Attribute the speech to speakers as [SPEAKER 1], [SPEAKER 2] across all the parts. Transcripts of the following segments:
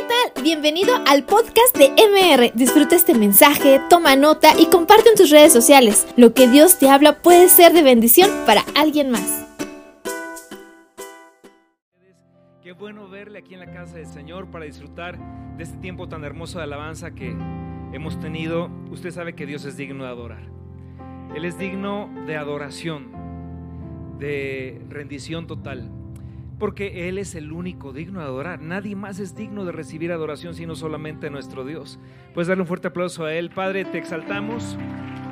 [SPEAKER 1] ¿qué tal? Bienvenido al podcast de MR. Disfruta este mensaje, toma nota y comparte en tus redes sociales. Lo que Dios te habla puede ser de bendición para alguien más.
[SPEAKER 2] Qué bueno verle aquí en la casa del Señor para disfrutar de este tiempo tan hermoso de alabanza que hemos tenido. Usted sabe que Dios es digno de adorar. Él es digno de adoración, de rendición total porque Él es el único digno de adorar. Nadie más es digno de recibir adoración sino solamente nuestro Dios. Puedes darle un fuerte aplauso a Él. Padre, te exaltamos,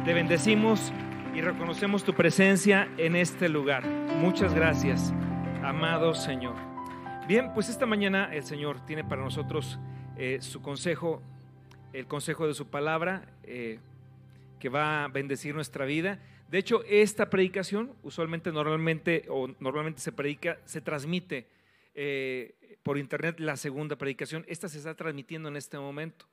[SPEAKER 2] te bendecimos y reconocemos tu presencia en este lugar. Muchas gracias, amado Señor. Bien, pues esta mañana el Señor tiene para nosotros eh, su consejo, el consejo de su palabra, eh, que va a bendecir nuestra vida. De hecho, esta predicación usualmente normalmente o normalmente se predica, se transmite eh, por internet la segunda predicación. Esta se está transmitiendo en este momento.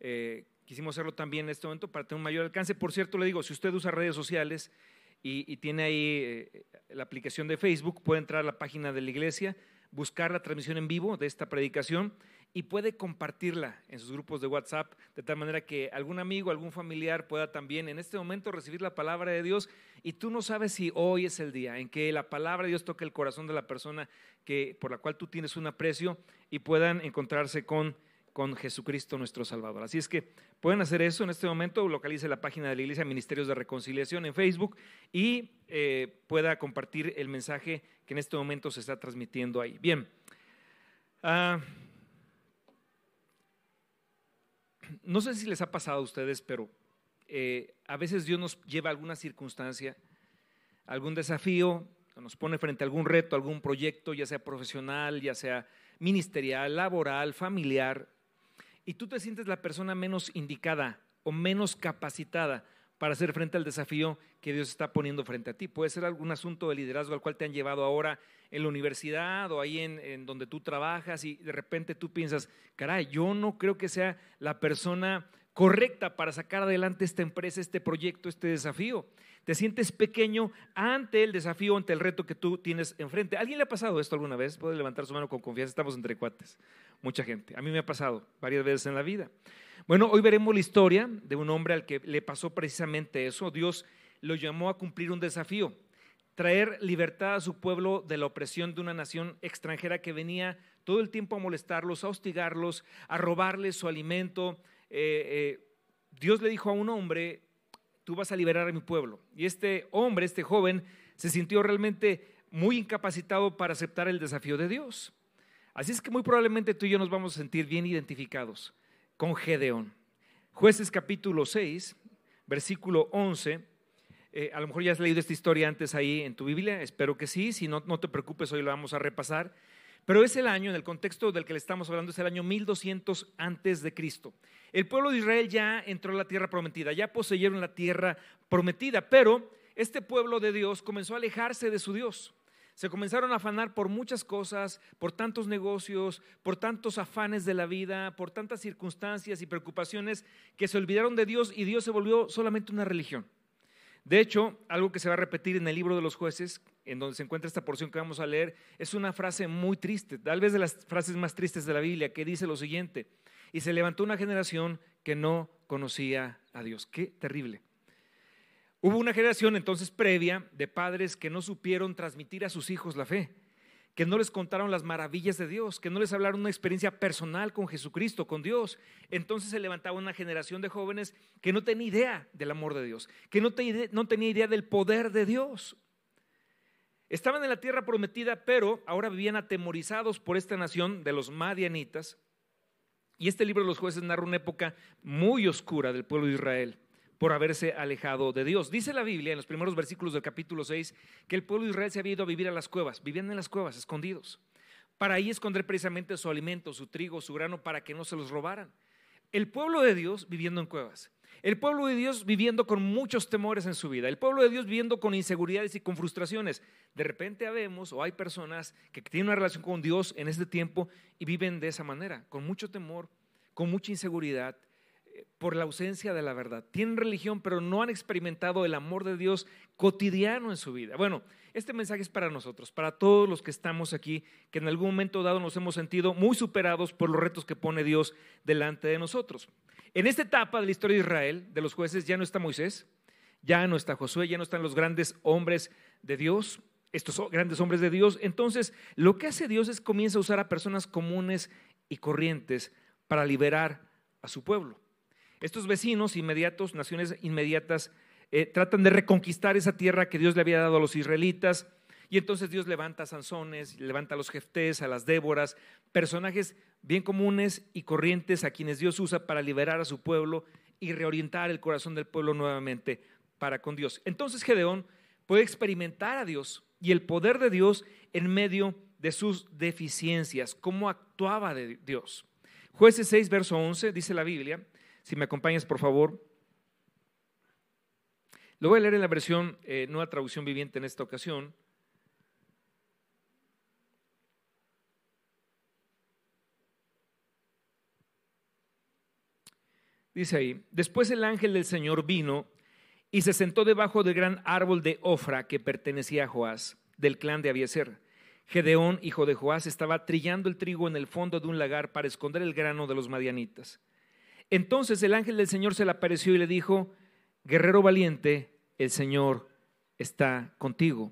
[SPEAKER 2] Eh, quisimos hacerlo también en este momento para tener un mayor alcance. Por cierto, le digo, si usted usa redes sociales y, tiene ahí eh, la aplicación de Facebook, puede entrar a la página de la iglesia, buscar la transmisión en vivo de esta predicación y puede compartirla en sus grupos de WhatsApp, de tal manera que algún amigo, algún familiar pueda también en este momento recibir la palabra de Dios y tú no sabes si hoy es el día en que la palabra de Dios toque el corazón de la persona que, por la cual tú tienes un aprecio y puedan encontrarse con, con Jesucristo nuestro Salvador. Así es que pueden hacer eso en este momento, localice la página de la Iglesia Ministerios de Reconciliación en Facebook y eh, pueda compartir el mensaje que en este momento se está transmitiendo ahí. Bien. Ah, no sé si les ha pasado a ustedes, pero eh, a veces Dios nos lleva a alguna circunstancia, algún desafío, nos pone frente a algún reto, algún proyecto, ya sea profesional, ya sea ministerial, laboral, familiar, y tú te sientes la persona menos indicada o menos capacitada para hacer frente al desafío que Dios está poniendo frente a ti. Puede ser algún asunto de liderazgo al cual te han llevado ahora en la universidad o ahí en, donde tú trabajas y de repente tú piensas, caray, yo no creo que sea la persona correcta para sacar adelante esta empresa, este proyecto, este desafío. Te sientes pequeño ante el desafío, ante el reto que tú tienes enfrente. ¿Alguien le ha pasado esto alguna vez? Puede levantar su mano con confianza, estamos entre cuates. Mucha gente. A mí me ha pasado varias veces en la vida. Bueno, hoy veremos la historia de un hombre al que le pasó precisamente eso. Dios lo llamó a cumplir un desafío, traer libertad a su pueblo de la opresión de una nación extranjera que venía todo el tiempo a molestarlos, a hostigarlos, a robarles su alimento. Eh, eh, Dios le dijo a un hombre, tú vas a liberar a mi pueblo. Y este hombre, este joven, se sintió realmente muy incapacitado para aceptar el desafío de Dios. Así es que muy probablemente tú y yo nos vamos a sentir bien identificados con Gedeón. Jueces capítulo 6, versículo 11. Eh, a lo mejor ya has leído esta historia antes ahí en tu Biblia, espero que sí, si no, no te preocupes, hoy la vamos a repasar. Pero es el año, en el contexto del que le estamos hablando, es el año 1200 antes de Cristo. El pueblo de Israel ya entró a la tierra prometida, ya poseyeron la tierra prometida, pero este pueblo de Dios comenzó a alejarse de su Dios se comenzaron a afanar por muchas cosas, por tantos negocios, por tantos afanes de la vida, por tantas circunstancias y preocupaciones que se olvidaron de Dios y Dios se volvió solamente una religión. De hecho, algo que se va a repetir en el libro de los jueces, en donde se encuentra esta porción que vamos a leer, es una frase muy triste, tal vez de las frases más tristes de la Biblia, que dice lo siguiente, y se levantó una generación que no conocía a Dios. Qué terrible. Hubo una generación entonces previa de padres que no supieron transmitir a sus hijos la fe, que no les contaron las maravillas de Dios, que no les hablaron una experiencia personal con Jesucristo, con Dios. Entonces se levantaba una generación de jóvenes que no tenía idea del amor de Dios, que no, tenía idea del poder de Dios. Estaban en la tierra prometida, pero ahora vivían atemorizados por esta nación de los madianitas. Y este libro de los jueces narra una época muy oscura del pueblo de Israel por haberse alejado de Dios. Dice la Biblia en los primeros versículos del capítulo 6 que el pueblo de Israel se había ido a vivir a las cuevas, vivían en las cuevas, escondidos, para ahí esconder precisamente su alimento, su trigo, su grano, para que no se los robaran. El pueblo de Dios viviendo en cuevas. El pueblo de Dios viviendo con muchos temores en su vida. El pueblo de Dios viviendo con inseguridades y con frustraciones. De repente vemos o hay personas que tienen una relación con Dios en este tiempo y viven de esa manera, con mucho temor, con mucha inseguridad, por la ausencia de la verdad. Tienen religión, pero no han experimentado el amor de Dios cotidiano en su vida. Bueno, este mensaje es para nosotros, para todos los que estamos aquí, que en algún momento dado nos hemos sentido muy superados por los retos que pone Dios delante de nosotros. En esta etapa de la historia de Israel, de los jueces, ya no está Moisés, ya no está Josué, ya no están los grandes hombres de Dios, estos grandes hombres de Dios. Entonces, lo que hace Dios es comienza a usar a personas comunes y corrientes para liberar a su pueblo. Estos vecinos inmediatos, naciones inmediatas, eh, tratan de reconquistar esa tierra que Dios le había dado a los israelitas. Y entonces Dios levanta a Sansones, levanta a los Jeftés, a las Déboras, personajes bien comunes y corrientes a quienes Dios usa para liberar a su pueblo y reorientar el corazón del pueblo nuevamente para con Dios. Entonces Gedeón puede experimentar a Dios y el poder de Dios en medio de sus deficiencias, cómo actuaba Dios. Jueces 6, verso 11, dice la Biblia, si me acompañas por favor. Lo voy a leer en la versión, eh, nueva traducción viviente en esta ocasión. Dice ahí, después el ángel del Señor vino y se sentó debajo del gran árbol de Ofra que pertenecía a Joás, del clan de Abieser. Gedeón, hijo de Joás, estaba trillando el trigo en el fondo de un lagar para esconder el grano de los madianitas. Entonces el ángel del Señor se le apareció y le dijo, guerrero valiente, el Señor está contigo.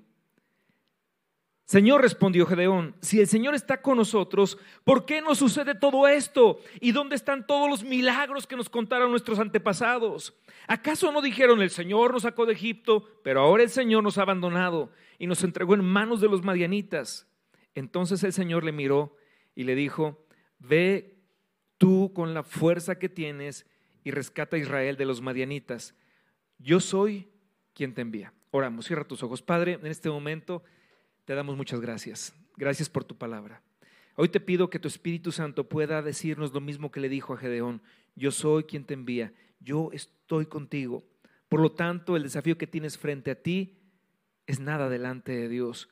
[SPEAKER 2] Señor, respondió Gedeón, si el Señor está con nosotros, ¿por qué nos sucede todo esto? ¿Y dónde están todos los milagros que nos contaron nuestros antepasados? ¿Acaso no dijeron, el Señor nos sacó de Egipto, pero ahora el Señor nos ha abandonado y nos entregó en manos de los madianitas? Entonces el Señor le miró y le dijo, ve tú con la fuerza que tienes y rescata a Israel de los madianitas. Yo soy quien te envía. Oramos, cierra tus ojos. Padre, en este momento te damos muchas gracias. Gracias por tu palabra. Hoy te pido que tu Espíritu Santo pueda decirnos lo mismo que le dijo a Gedeón. Yo soy quien te envía. Yo estoy contigo. Por lo tanto, el desafío que tienes frente a ti es nada delante de Dios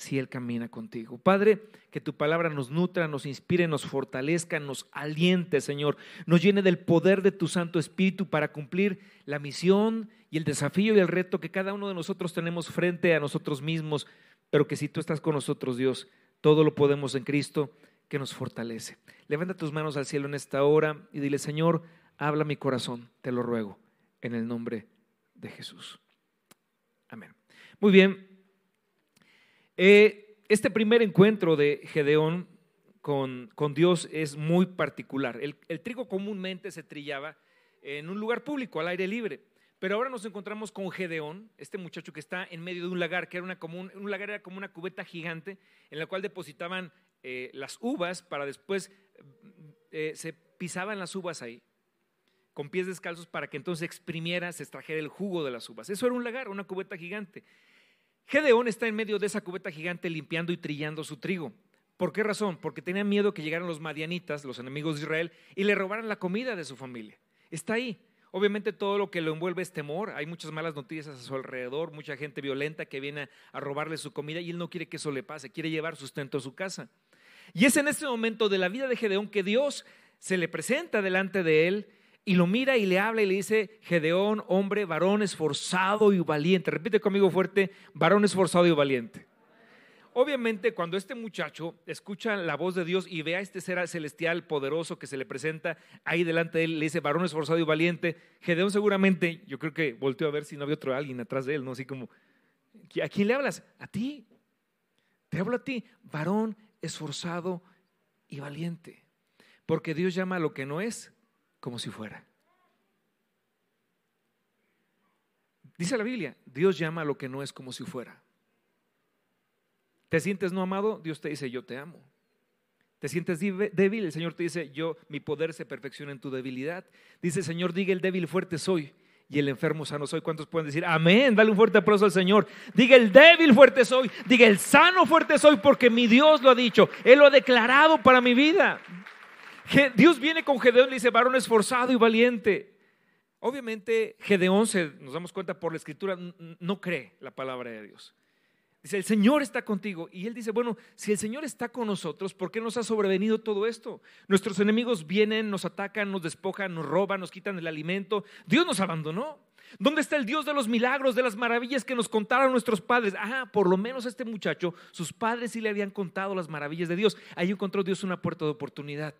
[SPEAKER 2] si Él camina contigo. Padre, que tu palabra nos nutra, nos inspire, nos fortalezca, nos aliente, Señor, nos llene del poder de tu Santo Espíritu para cumplir la misión y el desafío y el reto que cada uno de nosotros tenemos frente a nosotros mismos, pero que si tú estás con nosotros, Dios, todo lo podemos en Cristo que nos fortalece. Levanta tus manos al cielo en esta hora y dile, Señor, habla mi corazón, te lo ruego, en el nombre de Jesús. Amén. Muy bien, eh, este primer encuentro de Gedeón con, Dios es muy particular. El, trigo comúnmente se trillaba en un lugar público, al aire libre. Pero ahora nos encontramos con Gedeón, este muchacho que está en medio de un lagar, que era una un lagar era como una cubeta gigante en la cual depositaban eh, las uvas para después eh, se pisaban las uvas ahí con pies descalzos para que entonces exprimiera, se extrajera el jugo de las uvas. Eso era un lagar, una cubeta gigante. Gedeón está en medio de esa cubeta gigante limpiando y trillando su trigo. ¿Por qué razón? Porque tenía miedo que llegaran los madianitas, los enemigos de Israel, y le robaran la comida de su familia. Está ahí. Obviamente todo lo que lo envuelve es temor, hay muchas malas noticias a su alrededor, mucha gente violenta que viene a robarle su comida y él no quiere que eso le pase, quiere llevar sustento a su casa. Y es en este momento de la vida de Gedeón que Dios se le presenta delante de él y lo mira y le habla y le dice, Gedeón, hombre, varón esforzado y valiente. Repite conmigo fuerte, varón esforzado y valiente. Obviamente, cuando este muchacho escucha la voz de Dios y ve a este ser celestial poderoso que se le presenta ahí delante de él, le dice, varón esforzado y valiente, Gedeón seguramente, yo creo que volteó a ver si no había otro alguien atrás de él, ¿no? Así como, ¿a quién le hablas? A ti. Te hablo a ti, varón esforzado y valiente. Porque Dios llama a lo que no es como si fuera. Dice la Biblia, Dios llama a lo que no es como si fuera. ¿Te sientes no amado? Dios te dice, yo te amo. ¿Te sientes débil? El Señor te dice, yo, mi poder se perfecciona en tu debilidad. Dice el Señor, diga el débil fuerte soy y el enfermo sano soy. ¿Cuántos pueden decir, amén? Dale un fuerte aplauso al Señor. Diga el débil fuerte soy, diga el sano fuerte soy porque mi Dios lo ha dicho. Él lo ha declarado para mi vida. Dios viene con Gedeón y le dice, varón esforzado y valiente. Obviamente Gedeón, se, nos damos cuenta por la escritura, no cree la palabra de Dios. Dice, el Señor está contigo. Y él dice, bueno, si el Señor está con nosotros, ¿por qué nos ha sobrevenido todo esto? Nuestros enemigos vienen, nos atacan, nos despojan, nos roban, nos quitan el alimento. Dios nos abandonó. ¿Dónde está el Dios de los milagros, de las maravillas que nos contaron nuestros padres? Ah, por lo menos este muchacho, sus padres sí le habían contado las maravillas de Dios. Ahí encontró Dios una puerta de oportunidad.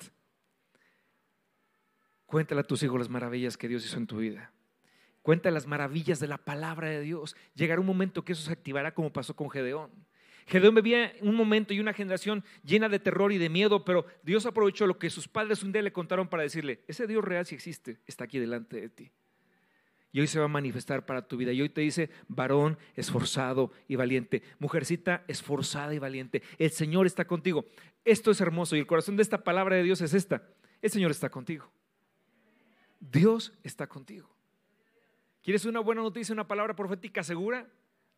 [SPEAKER 2] Cuéntale a tus hijos las maravillas que Dios hizo en tu vida. Cuenta las maravillas de la palabra de Dios. Llegará un momento que eso se activará como pasó con Gedeón. Gedeón vivía un momento y una generación llena de terror y de miedo, pero Dios aprovechó lo que sus padres un día le contaron para decirle, ese Dios real si existe, está aquí delante de ti y hoy se va a manifestar para tu vida. Y hoy te dice, varón esforzado y valiente, mujercita esforzada y valiente, el Señor está contigo. Esto es hermoso y el corazón de esta palabra de Dios es esta, el Señor está contigo. Dios está contigo. ¿Quieres una buena noticia, una palabra profética segura?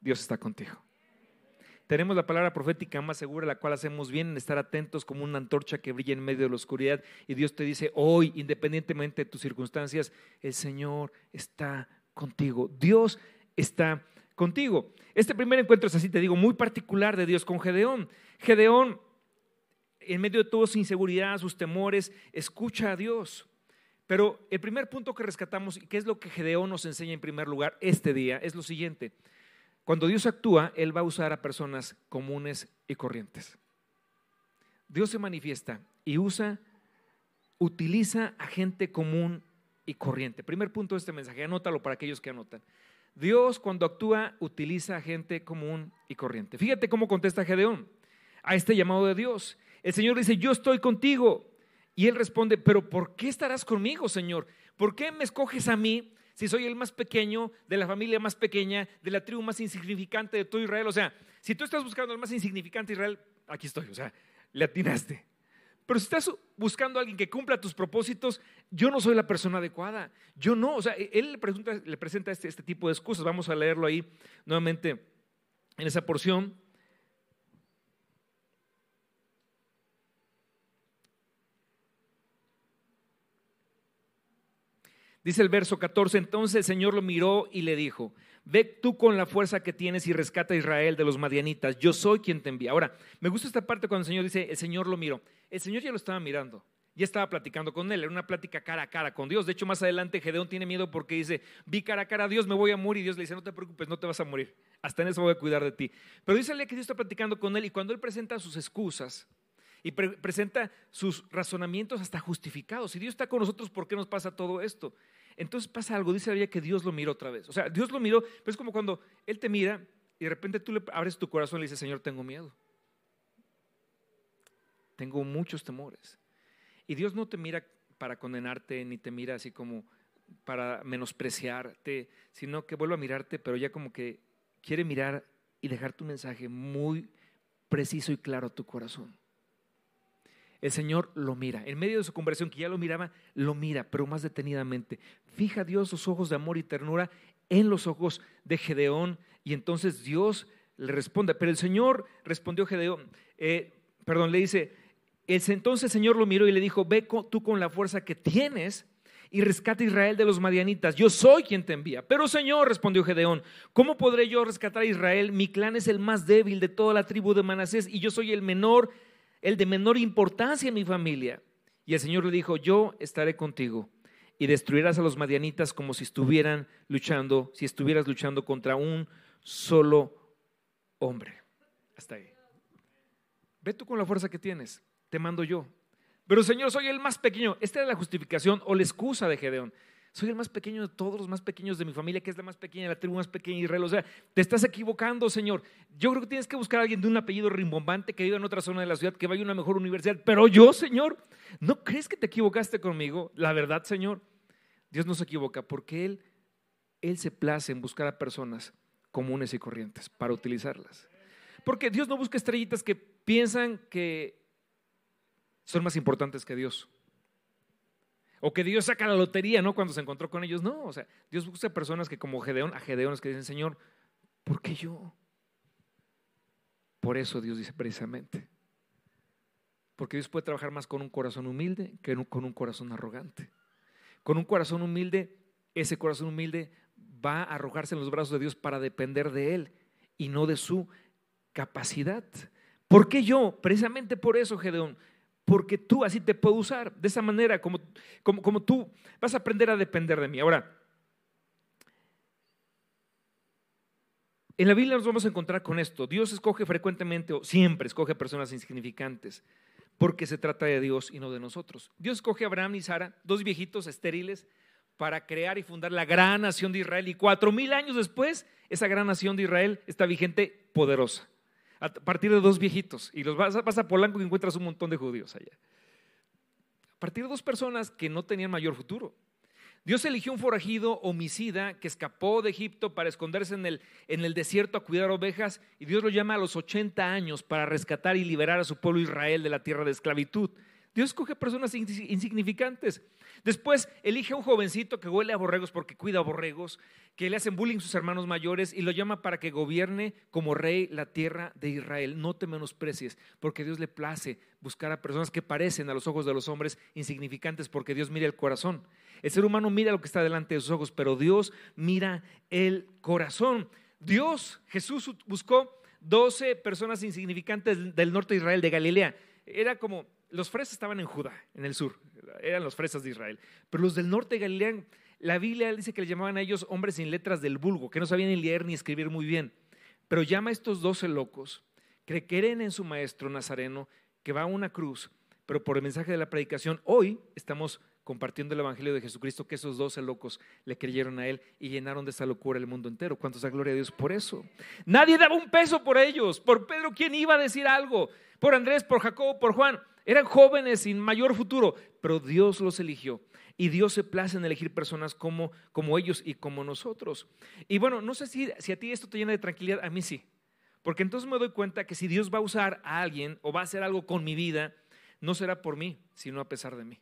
[SPEAKER 2] Dios está contigo. Tenemos la palabra profética más segura, la cual hacemos bien en estar atentos como una antorcha que brilla en medio de la oscuridad. Y Dios te dice, hoy, independientemente de tus circunstancias, el Señor está contigo. Dios está contigo. Este primer encuentro es así, te digo, muy particular de Dios con Gedeón. Gedeón, en medio de toda su inseguridad, sus temores, escucha a Dios. Pero el primer punto que rescatamos, y que es lo que Gedeón nos enseña en primer lugar este día, es lo siguiente. Cuando Dios actúa, Él va a usar a personas comunes y corrientes. Dios se manifiesta y usa, utiliza a gente común y corriente. Primer punto de este mensaje, anótalo para aquellos que anotan. Dios cuando actúa utiliza a gente común y corriente. Fíjate cómo contesta Gedeón a este llamado de Dios. El Señor dice, yo estoy contigo. Y él responde, pero ¿por qué estarás conmigo, Señor? ¿Por qué me escoges a mí si soy el más pequeño, de la familia más pequeña, de la tribu más insignificante de todo Israel? O sea, si tú estás buscando al más insignificante Israel, aquí estoy, o sea, le atinaste. Pero si estás buscando a alguien que cumpla tus propósitos, yo no soy la persona adecuada. Yo no, o sea, él le, le presenta este, este tipo de excusas. Vamos a leerlo ahí nuevamente en esa porción. Dice el verso 14, entonces el Señor lo miró y le dijo, ve tú con la fuerza que tienes y rescata a Israel de los madianitas, yo soy quien te envía. Ahora, me gusta esta parte cuando el Señor dice, el Señor lo miró. El Señor ya lo estaba mirando, ya estaba platicando con él, era una plática cara a cara con Dios. De hecho, más adelante Gedeón tiene miedo porque dice, vi cara a cara a Dios, me voy a morir. Y Dios le dice, no te preocupes, no te vas a morir, hasta en eso voy a cuidar de ti. Pero dice que Dios está platicando con él y cuando él presenta sus excusas, y presenta sus razonamientos hasta justificados. Si Dios está con nosotros, ¿por qué nos pasa todo esto? Entonces pasa algo, dice la que Dios lo miró otra vez. O sea, Dios lo miró, pero es como cuando Él te mira y de repente tú le abres tu corazón y le dices, Señor, tengo miedo. Tengo muchos temores. Y Dios no te mira para condenarte, ni te mira así como para menospreciarte, sino que vuelve a mirarte, pero ya como que quiere mirar y dejar tu mensaje muy preciso y claro a tu corazón el Señor lo mira. En medio de su conversión, que ya lo miraba, lo mira, pero más detenidamente. Fija Dios sus ojos de amor y ternura en los ojos de Gedeón y entonces Dios le responde. Pero el Señor respondió Gedeón, eh, perdón, le dice, entonces el Señor lo miró y le dijo, ve tú con la fuerza que tienes y rescata a Israel de los madianitas. Yo soy quien te envía. Pero Señor, respondió Gedeón, ¿cómo podré yo rescatar a Israel? Mi clan es el más débil de toda la tribu de Manasés y yo soy el menor el de menor importancia en mi familia. Y el Señor le dijo, yo estaré contigo y destruirás a los madianitas como si estuvieran luchando, si estuvieras luchando contra un solo hombre. Hasta ahí. Ve tú con la fuerza que tienes, te mando yo. Pero Señor, soy el más pequeño. Esta es la justificación o la excusa de Gedeón. Soy el más pequeño de todos los más pequeños de mi familia, que es la más pequeña, la tribu más pequeña de Israel. O sea, te estás equivocando, Señor. Yo creo que tienes que buscar a alguien de un apellido rimbombante que viva en otra zona de la ciudad, que vaya a una mejor universidad. Pero yo, Señor, ¿no crees que te equivocaste conmigo? La verdad, Señor, Dios no se equivoca porque Él, Él se place en buscar a personas comunes y corrientes para utilizarlas. Porque Dios no busca estrellitas que piensan que son más importantes que Dios. O que Dios saca la lotería, ¿no? Cuando se encontró con ellos. No, o sea, Dios busca personas que como Gedeón, a Gedeones que dicen, Señor, ¿por qué yo? Por eso Dios dice precisamente. Porque Dios puede trabajar más con un corazón humilde que con un corazón arrogante. Con un corazón humilde, ese corazón humilde va a arrojarse en los brazos de Dios para depender de Él y no de su capacidad. ¿Por qué yo? Precisamente por eso, Gedeón. Porque tú así te puedo usar. De esa manera, como, como, como tú vas a aprender a depender de mí. Ahora, en la Biblia nos vamos a encontrar con esto. Dios escoge frecuentemente, o siempre escoge personas insignificantes, porque se trata de Dios y no de nosotros. Dios escoge a Abraham y Sara, dos viejitos estériles, para crear y fundar la gran nación de Israel. Y cuatro mil años después, esa gran nación de Israel está vigente, poderosa a partir de dos viejitos y los vas, a Polanco y encuentras un montón de judíos allá. A partir de dos personas que no tenían mayor futuro. Dios eligió un forajido homicida que escapó de Egipto para esconderse en el, en el desierto a cuidar ovejas y Dios lo llama a los 80 años para rescatar y liberar a su pueblo Israel de la tierra de esclavitud. Dios escoge personas insignificantes. Después elige a un jovencito que huele a borregos porque cuida a borregos, que le hacen bullying sus hermanos mayores y lo llama para que gobierne como rey la tierra de Israel. No te menosprecies, porque Dios le place buscar a personas que parecen a los ojos de los hombres insignificantes, porque Dios mira el corazón. El ser humano mira lo que está delante de sus ojos, pero Dios mira el corazón. Dios, Jesús buscó 12 personas insignificantes del norte de Israel, de Galilea. Era como los fresas estaban en Judá, en el sur, eran los fresas de Israel. Pero los del norte de Galilea, la Biblia dice que le llamaban a ellos hombres sin letras del vulgo, que no sabían ni leer ni escribir muy bien. Pero llama a estos doce locos que creen en su maestro nazareno, que va a una cruz, pero por el mensaje de la predicación, hoy estamos compartiendo el Evangelio de Jesucristo, que esos doce locos le creyeron a Él y llenaron de esa locura el mundo entero. ¿Cuántos da gloria a Dios por eso? Nadie daba un peso por ellos. Por Pedro, ¿quién iba a decir algo? Por Andrés, por Jacobo, por Juan. Eran jóvenes sin mayor futuro, pero Dios los eligió. Y Dios se place en elegir personas como, como ellos y como nosotros. Y bueno, no sé si, si a ti esto te llena de tranquilidad, a mí sí. Porque entonces me doy cuenta que si Dios va a usar a alguien o va a hacer algo con mi vida, no será por mí, sino a pesar de mí.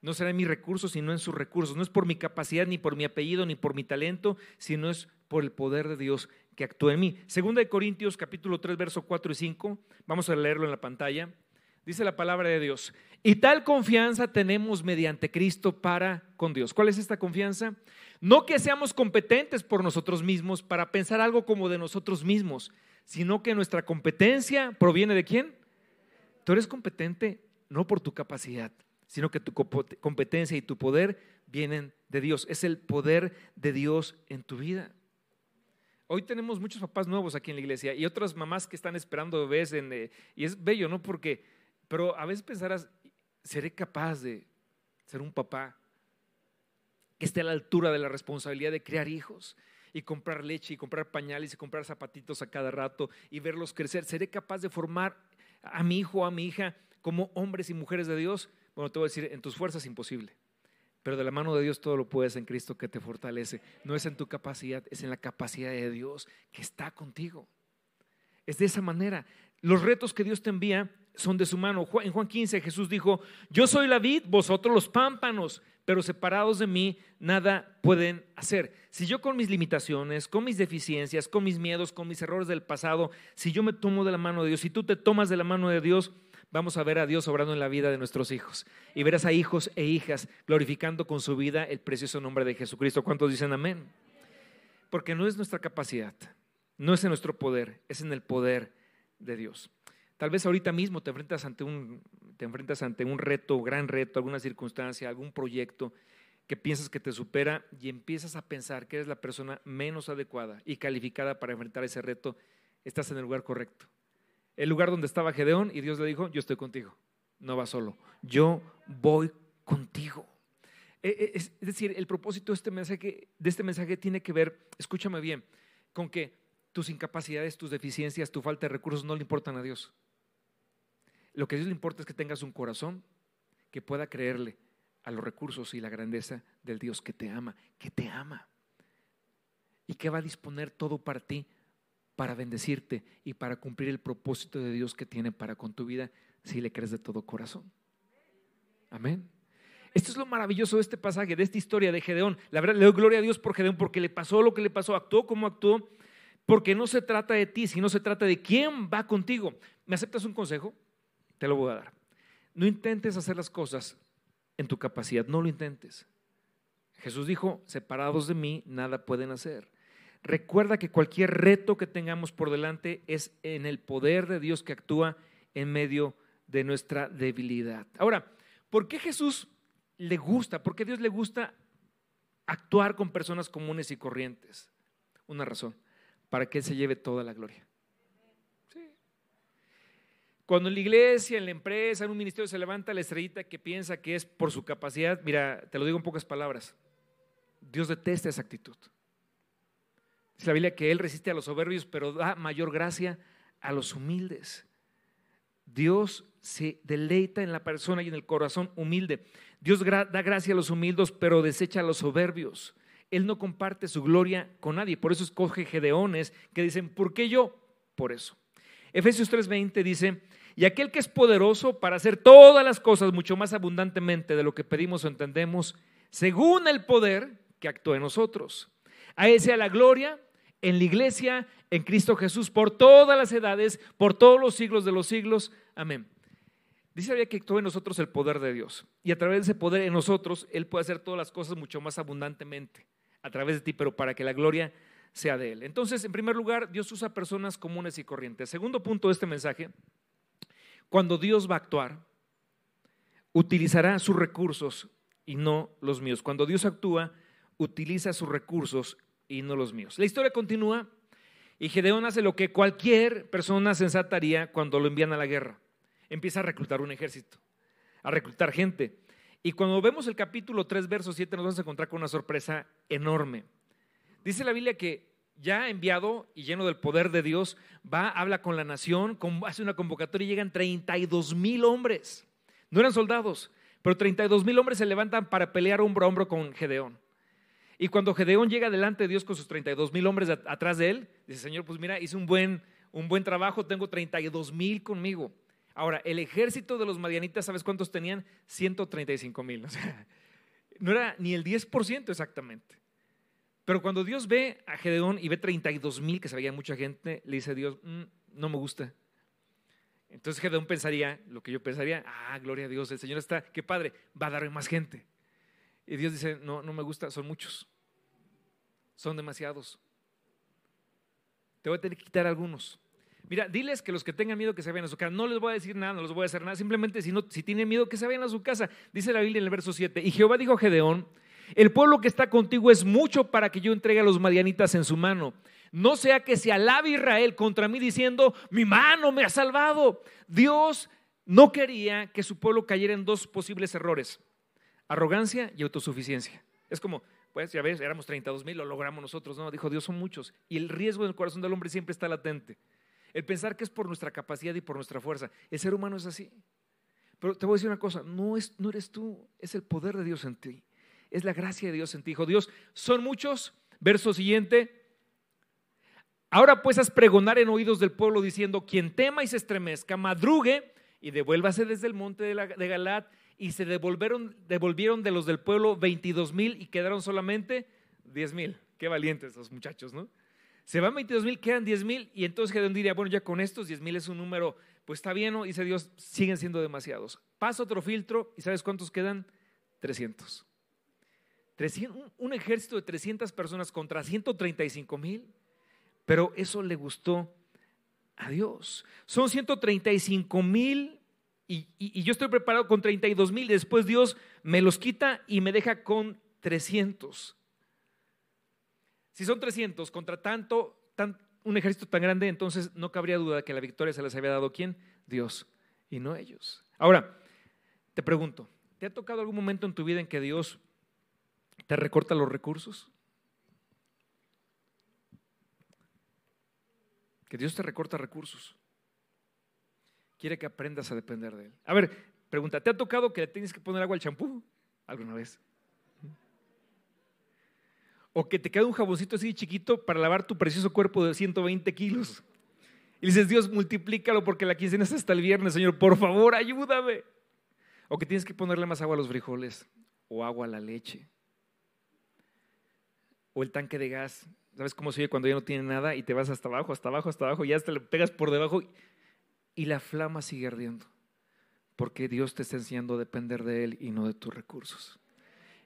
[SPEAKER 2] No será en mis recursos, sino en sus recursos. No es por mi capacidad, ni por mi apellido, ni por mi talento, sino es por el poder de Dios que actúa en mí. Segunda de Corintios capítulo 3, verso 4 y 5, vamos a leerlo en la pantalla. Dice la palabra de Dios, y tal confianza tenemos mediante Cristo para con Dios. ¿Cuál es esta confianza? No que seamos competentes por nosotros mismos para pensar algo como de nosotros mismos, sino que nuestra competencia proviene de quién? Tú eres competente no por tu capacidad, sino que tu competencia y tu poder vienen de Dios. Es el poder de Dios en tu vida. Hoy tenemos muchos papás nuevos aquí en la iglesia y otras mamás que están esperando bebés en, eh, y es bello, ¿no? Porque, pero a veces pensarás, ¿seré capaz de ser un papá que esté a la altura de la responsabilidad de criar hijos? y comprar leche y comprar pañales y comprar zapatitos a cada rato y verlos crecer. ¿Seré capaz de formar a mi hijo o a mi hija como hombres y mujeres de Dios? Bueno, te voy a decir, en tus fuerzas imposible. Pero de la mano de Dios todo lo puedes en Cristo que te fortalece. No es en tu capacidad, es en la capacidad de Dios que está contigo. Es de esa manera. Los retos que Dios te envía son de su mano. En Juan 15 Jesús dijo, yo soy la vid, vosotros los pámpanos, pero separados de mí nada pueden hacer. Si yo con mis limitaciones, con mis deficiencias, con mis miedos, con mis errores del pasado, si yo me tomo de la mano de Dios, si tú te tomas de la mano de Dios, vamos a ver a Dios obrando en la vida de nuestros hijos. Y verás a hijos e hijas glorificando con su vida el precioso nombre de Jesucristo. ¿Cuántos dicen amén? Porque no es nuestra capacidad, no es en nuestro poder, es en el poder de Dios. Tal vez ahorita mismo te enfrentas ante un, te enfrentas ante un reto, gran reto, alguna circunstancia, algún proyecto que piensas que te supera y empiezas a pensar que eres la persona menos adecuada y calificada para enfrentar ese reto, estás en el lugar correcto el lugar donde estaba Gedeón y Dios le dijo, yo estoy contigo, no vas solo, yo voy contigo. E, e, es decir, el propósito de este mensaje, de este mensaje tiene que ver, escúchame bien, con que tus incapacidades, tus deficiencias, tu falta de recursos no le importan a Dios. Lo que a Dios le importa es que tengas un corazón que pueda creerle a los recursos y la grandeza del Dios que te ama, que te ama y que va a disponer todo para ti para bendecirte y para cumplir el propósito de Dios que tiene para con tu vida si le crees de todo corazón. Amén. Esto es lo maravilloso de este pasaje, de esta historia de Gedeón. La verdad, le doy gloria a Dios por Gedeón, porque le pasó lo que le pasó, actuó como actuó, porque no se trata de ti, sino se trata de quién va contigo. ¿Me aceptas un consejo? Te lo voy a dar. No intentes hacer las cosas en tu capacidad, no lo intentes. Jesús dijo, separados de mí, nada pueden hacer. Recuerda que cualquier reto que tengamos por delante es en el poder de Dios que actúa en medio de nuestra debilidad. Ahora, ¿por qué Jesús le gusta? ¿Por qué Dios le gusta actuar con personas comunes y corrientes? Una razón, para que Él se lleve toda la gloria. Cuando en la iglesia, en la empresa, en un ministerio se levanta la estrellita que piensa que es por su capacidad, mira, te lo digo en pocas palabras, Dios detesta esa actitud. La Biblia que Él resiste a los soberbios, pero da mayor gracia a los humildes. Dios se deleita en la persona y en el corazón humilde. Dios da gracia a los humildes, pero desecha a los soberbios. Él no comparte su gloria con nadie. Por eso escoge gedeones que dicen, ¿por qué yo? Por eso. Efesios 3:20 dice, y aquel que es poderoso para hacer todas las cosas mucho más abundantemente de lo que pedimos o entendemos, según el poder que actúa en nosotros. A Él sea la gloria en la iglesia, en Cristo Jesús, por todas las edades, por todos los siglos de los siglos. Amén. Dice que actúa en nosotros el poder de Dios. Y a través de ese poder en nosotros, Él puede hacer todas las cosas mucho más abundantemente a través de ti, pero para que la gloria sea de Él. Entonces, en primer lugar, Dios usa personas comunes y corrientes. Segundo punto de este mensaje, cuando Dios va a actuar, utilizará sus recursos y no los míos. Cuando Dios actúa, utiliza sus recursos y no los míos. La historia continúa y Gedeón hace lo que cualquier persona sensata haría cuando lo envían a la guerra. Empieza a reclutar un ejército, a reclutar gente. Y cuando vemos el capítulo 3, verso 7, nos vamos a encontrar con una sorpresa enorme. Dice la Biblia que ya enviado y lleno del poder de Dios, va, habla con la nación, hace una convocatoria y llegan 32 mil hombres. No eran soldados, pero 32 mil hombres se levantan para pelear hombro a hombro con Gedeón. Y cuando Gedeón llega delante de Dios con sus 32 mil hombres atrás de él, dice, Señor, pues mira, hice un buen, un buen trabajo, tengo 32 mil conmigo. Ahora, el ejército de los madianitas, ¿sabes cuántos tenían? 135 mil. O sea, no era ni el 10% exactamente. Pero cuando Dios ve a Gedeón y ve 32 mil, que se veía mucha gente, le dice a Dios, mm, no me gusta. Entonces Gedeón pensaría, lo que yo pensaría, ah, gloria a Dios, el Señor está, qué padre, va a darme más gente. Y Dios dice, no, no me gusta, son muchos, son demasiados. Te voy a tener que quitar algunos. Mira, diles que los que tengan miedo que se vayan a su casa. No les voy a decir nada, no les voy a hacer nada. Simplemente si, no, si tienen miedo que se vayan a su casa. Dice la Biblia en el verso 7. Y Jehová dijo a Gedeón, el pueblo que está contigo es mucho para que yo entregue a los madianitas en su mano. No sea que se alabe Israel contra mí diciendo, mi mano me ha salvado. Dios no quería que su pueblo cayera en dos posibles errores, arrogancia y autosuficiencia. Es como, pues ya ves, éramos 32 mil, lo logramos nosotros. No, dijo Dios, son muchos. Y el riesgo en el corazón del hombre siempre está latente. El pensar que es por nuestra capacidad y por nuestra fuerza. El ser humano es así. Pero te voy a decir una cosa, no, es, no eres tú, es el poder de Dios en ti es la gracia de Dios en ti. Dijo Dios, son muchos. Verso siguiente. Ahora pues haz pregonar en oídos del pueblo diciendo, quien tema y se estremezca, madrugue y devuélvase desde el monte de, la, de Galat. Y se devolvieron, devolvieron de los del pueblo 22 mil y quedaron solamente 10 mil. Qué valientes los muchachos, ¿no? Se van 22 mil, quedan 10 mil y entonces Gedeón diría, bueno, ya con estos 10 mil es un número, pues está bien, ¿no? dice Dios, siguen siendo demasiados. Pasa otro filtro y ¿sabes cuántos quedan? 300 un ejército de 300 personas contra 135 mil, pero eso le gustó a Dios. Son 135 mil y, yo estoy preparado con 32 mil. Después Dios me los quita y me deja con 300. Si son 300 contra tanto, un ejército tan grande, entonces no cabría duda que la victoria se les había dado quién? Dios y no ellos. Ahora, te pregunto, ¿te ha tocado algún momento en tu vida en que Dios ¿Te recorta los recursos? Que Dios te recorta recursos. Quiere que aprendas a depender de Él. A ver, pregunta, ¿te ha tocado que le tienes que poner agua al champú alguna vez? O que te queda un jaboncito así chiquito para lavar tu precioso cuerpo de 120 kilos. Y dices, Dios, multiplícalo porque la quincena es hasta el viernes, Señor, por favor, ayúdame. O que tienes que ponerle más agua a los frijoles o agua a la leche o el tanque de gas. ¿Sabes cómo se oye cuando ya no tiene nada y te vas hasta abajo, hasta abajo, hasta abajo y ya te le pegas por debajo y la flama sigue ardiendo? Porque Dios te está enseñando a depender de Él y no de tus recursos.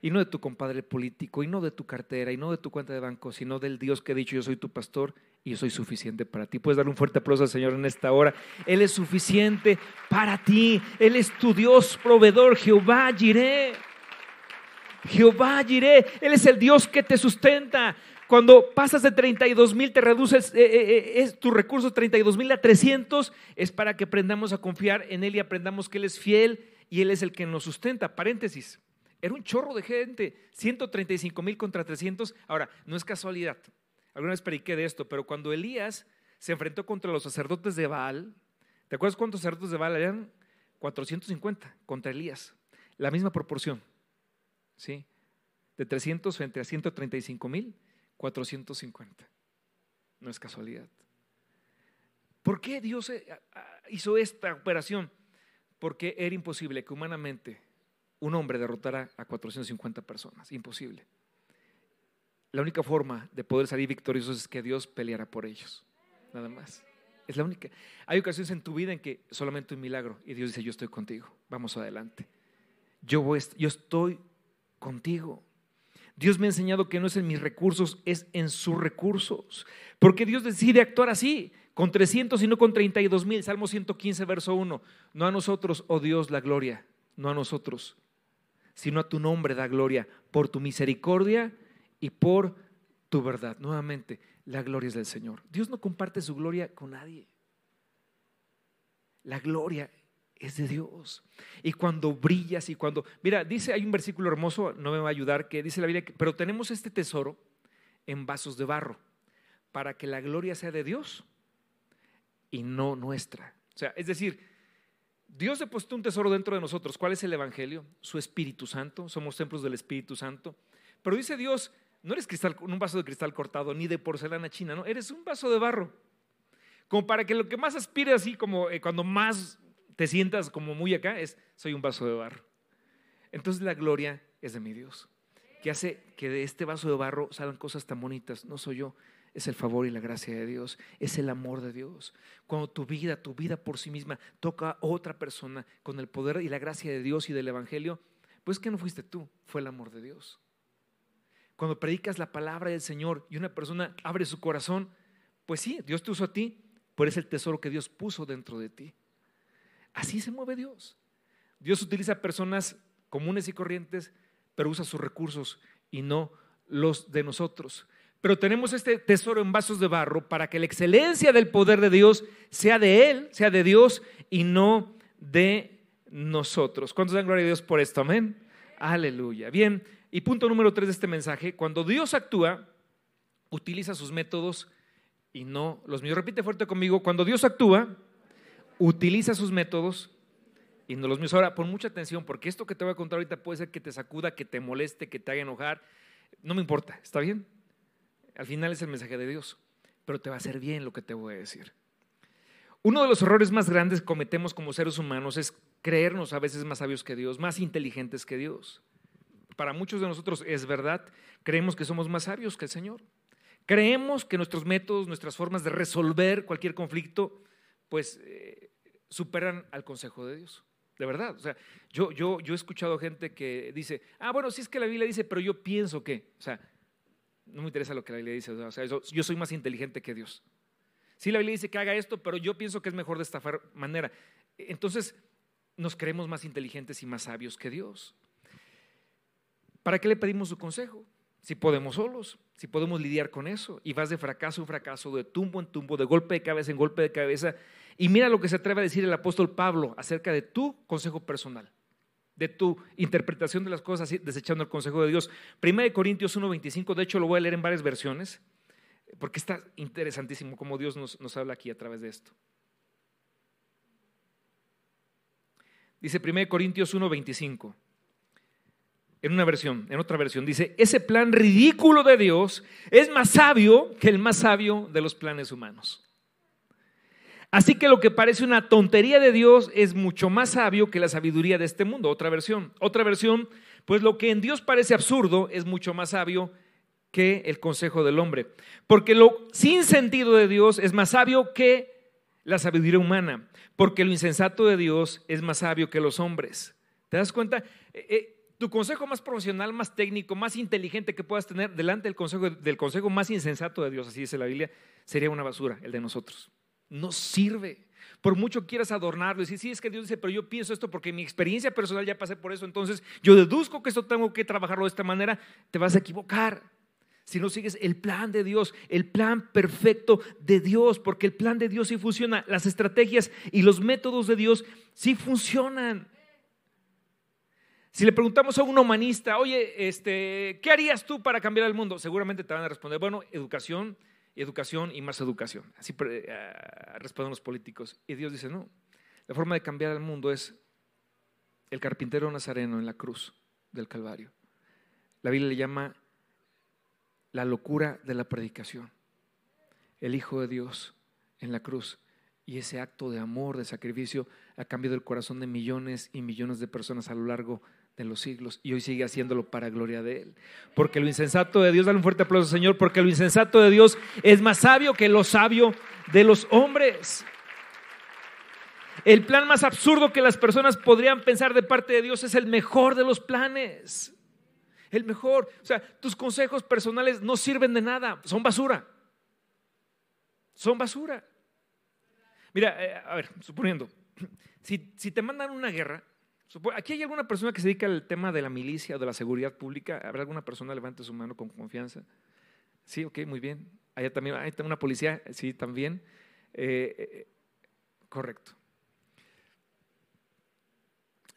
[SPEAKER 2] y no de tu compadre político, y no de tu cartera, y no de tu cuenta de banco, sino del Dios que ha dicho, yo soy tu pastor y yo soy suficiente para ti. Puedes darle un fuerte aplauso al Señor en esta hora. Él es suficiente para ti. Él es tu Dios proveedor, Jehová Jireh. Jehová Jireh, Él es el Dios que te sustenta. Cuando pasas de 32 mil, te reduces eh, eh, eh, tus recursos 32 mil a 300, es para que aprendamos a confiar en Él y aprendamos que Él es fiel y Él es el que nos sustenta. Paréntesis, era un chorro de gente, 135 mil contra 300. Ahora, no es casualidad. Alguna vez prediqué de esto, pero cuando Elías se enfrentó contra los sacerdotes de Baal, ¿te acuerdas cuántos sacerdotes de Baal eran? 450 contra Elías. La misma proporción. ¿Sí? De 300 frente a 135 mil 450. No es casualidad. ¿Por qué Dios eh, hizo esta operación? Porque era imposible que humanamente un hombre derrotara a 450 personas. Imposible. La única forma de poder salir victoriosos es que Dios peleara por ellos. Nada más. Es la única. Hay ocasiones en tu vida en que solamente un milagro y Dios dice, yo estoy contigo. Vamos adelante. Yo, voy, yo estoy contigo. Dios me ha enseñado que no es en mis recursos, es en sus recursos. Porque Dios decide actuar así, con 300 y no con 32 mil. Salmo 115, verso 1. No a nosotros, oh Dios, la gloria, no a nosotros, sino a tu nombre da gloria, por tu misericordia y por tu verdad. Nuevamente, la gloria es del Señor. Dios no comparte su gloria con nadie. La gloria es de Dios. Y cuando brillas y cuando... Mira, dice, hay un versículo hermoso, no me va a ayudar, que dice la Biblia, pero tenemos este tesoro en vasos de barro, para que la gloria sea de Dios y no nuestra. O sea, es decir, Dios depositó un tesoro dentro de nosotros. ¿Cuál es el Evangelio? Su Espíritu Santo. Somos templos del Espíritu Santo. Pero dice Dios, no eres cristal, un vaso de cristal cortado ni de porcelana china, no, eres un vaso de barro. Como para que lo que más aspire así como eh, cuando más te sientas como muy acá, es soy un vaso de barro. Entonces la gloria es de mi Dios, que hace que de este vaso de barro salgan cosas tan bonitas. No soy yo, es el favor y la gracia de Dios, es el amor de Dios. Cuando tu vida, tu vida por sí misma toca a otra persona con el poder y la gracia de Dios y del Evangelio, pues que no fuiste tú, fue el amor de Dios. Cuando predicas la palabra del Señor y una persona abre su corazón, pues sí, Dios te usó a ti, pero es el tesoro que Dios puso dentro de ti. Así se mueve Dios. Dios utiliza personas comunes y corrientes, pero usa sus recursos y no los de nosotros. Pero tenemos este tesoro en vasos de barro para que la excelencia del poder de Dios sea de Él, sea de Dios y no de nosotros. ¿Cuántos dan gloria a Dios por esto? Amén. Aleluya. Bien, y punto número tres de este mensaje, cuando Dios actúa, utiliza sus métodos y no los míos. Repite fuerte conmigo, cuando Dios actúa, utiliza sus métodos y no los míos. Ahora, pon mucha atención, porque esto que te voy a contar ahorita puede ser que te sacuda, que te moleste, que te haga enojar. No me importa, ¿está bien? Al final es el mensaje de Dios, pero te va a hacer bien lo que te voy a decir. Uno de los errores más grandes que cometemos como seres humanos es creernos a veces más sabios que Dios, más inteligentes que Dios. Para muchos de nosotros es verdad, creemos que somos más sabios que el Señor. Creemos que nuestros métodos, nuestras formas de resolver cualquier conflicto, pues eh, superan al consejo de Dios. De verdad. O sea, yo, yo, yo he escuchado gente que dice, ah, bueno, si es que la Biblia dice, pero yo pienso que. O sea, no me interesa lo que la Biblia dice. O sea, yo, soy más inteligente que Dios. Sí, la Biblia dice que haga esto, pero yo pienso que es mejor de esta manera. Entonces, nos creemos más inteligentes y más sabios que Dios. ¿Para qué le pedimos su consejo? Si podemos solos, si podemos lidiar con eso. Y vas de fracaso en fracaso, de tumbo en tumbo, de golpe de cabeza en golpe de cabeza. Y mira lo que se atreve a decir el apóstol Pablo acerca de tu consejo personal, de tu interpretación de las cosas desechando el consejo de Dios. Primera de Corintios 1.25, de hecho lo voy a leer en varias versiones, porque está interesantísimo cómo Dios nos, nos habla aquí a través de esto. Dice 1 Corintios 1.25 en una versión, en otra versión, dice, ese plan ridículo de Dios es más sabio que el más sabio de los planes humanos. Así que lo que parece una tontería de Dios es mucho más sabio que la sabiduría de este mundo. Otra versión. Otra versión, pues lo que en Dios parece absurdo es mucho más sabio que el consejo del hombre. Porque lo sin sentido de Dios es más sabio que la sabiduría humana. Porque lo insensato de Dios es más sabio que los hombres. ¿Te das cuenta? Eh, eh, Tu consejo más profesional, más técnico, más inteligente que puedas tener delante del consejo, del consejo más insensato de Dios, así dice la Biblia, sería una basura, el de nosotros. No sirve. Por mucho quieras adornarlo y decir, sí, es que Dios dice, pero yo pienso esto porque mi experiencia personal ya pasé por eso, entonces yo deduzco que esto tengo que trabajarlo de esta manera, te vas a equivocar si no sigues el plan de Dios, el plan perfecto de Dios, porque el plan de Dios sí funciona, las estrategias y los métodos de Dios sí funcionan. Si le preguntamos a un humanista, oye, este, ¿qué harías tú para cambiar el mundo? Seguramente te van a responder, bueno, educación, educación y más educación. Así eh, responden los políticos. Y Dios dice, no, la forma de cambiar el mundo es el carpintero nazareno en la cruz del Calvario. La Biblia le llama la locura de la predicación. El Hijo de Dios en la cruz y ese acto de amor, de sacrificio, ha cambiado el corazón de millones y millones de personas a lo largo de los siglos y hoy sigue haciéndolo para gloria de Él. Porque lo insensato de Dios, dale un fuerte aplauso Señor, porque lo insensato de Dios es más sabio que lo sabio de los hombres. El plan más absurdo que las personas podrían pensar de parte de Dios es el mejor de los planes el mejor. O sea, tus consejos personales no sirven de nada, son basura. Son basura. Mira, eh, a ver, suponiendo, si, te mandan una guerra, aquí hay alguna persona que se dedica al tema de la milicia o de la seguridad pública, ¿habrá alguna persona levante su mano con confianza? Sí, ok, muy bien. Allá también hay una policía, sí, también. Eh, eh, correcto.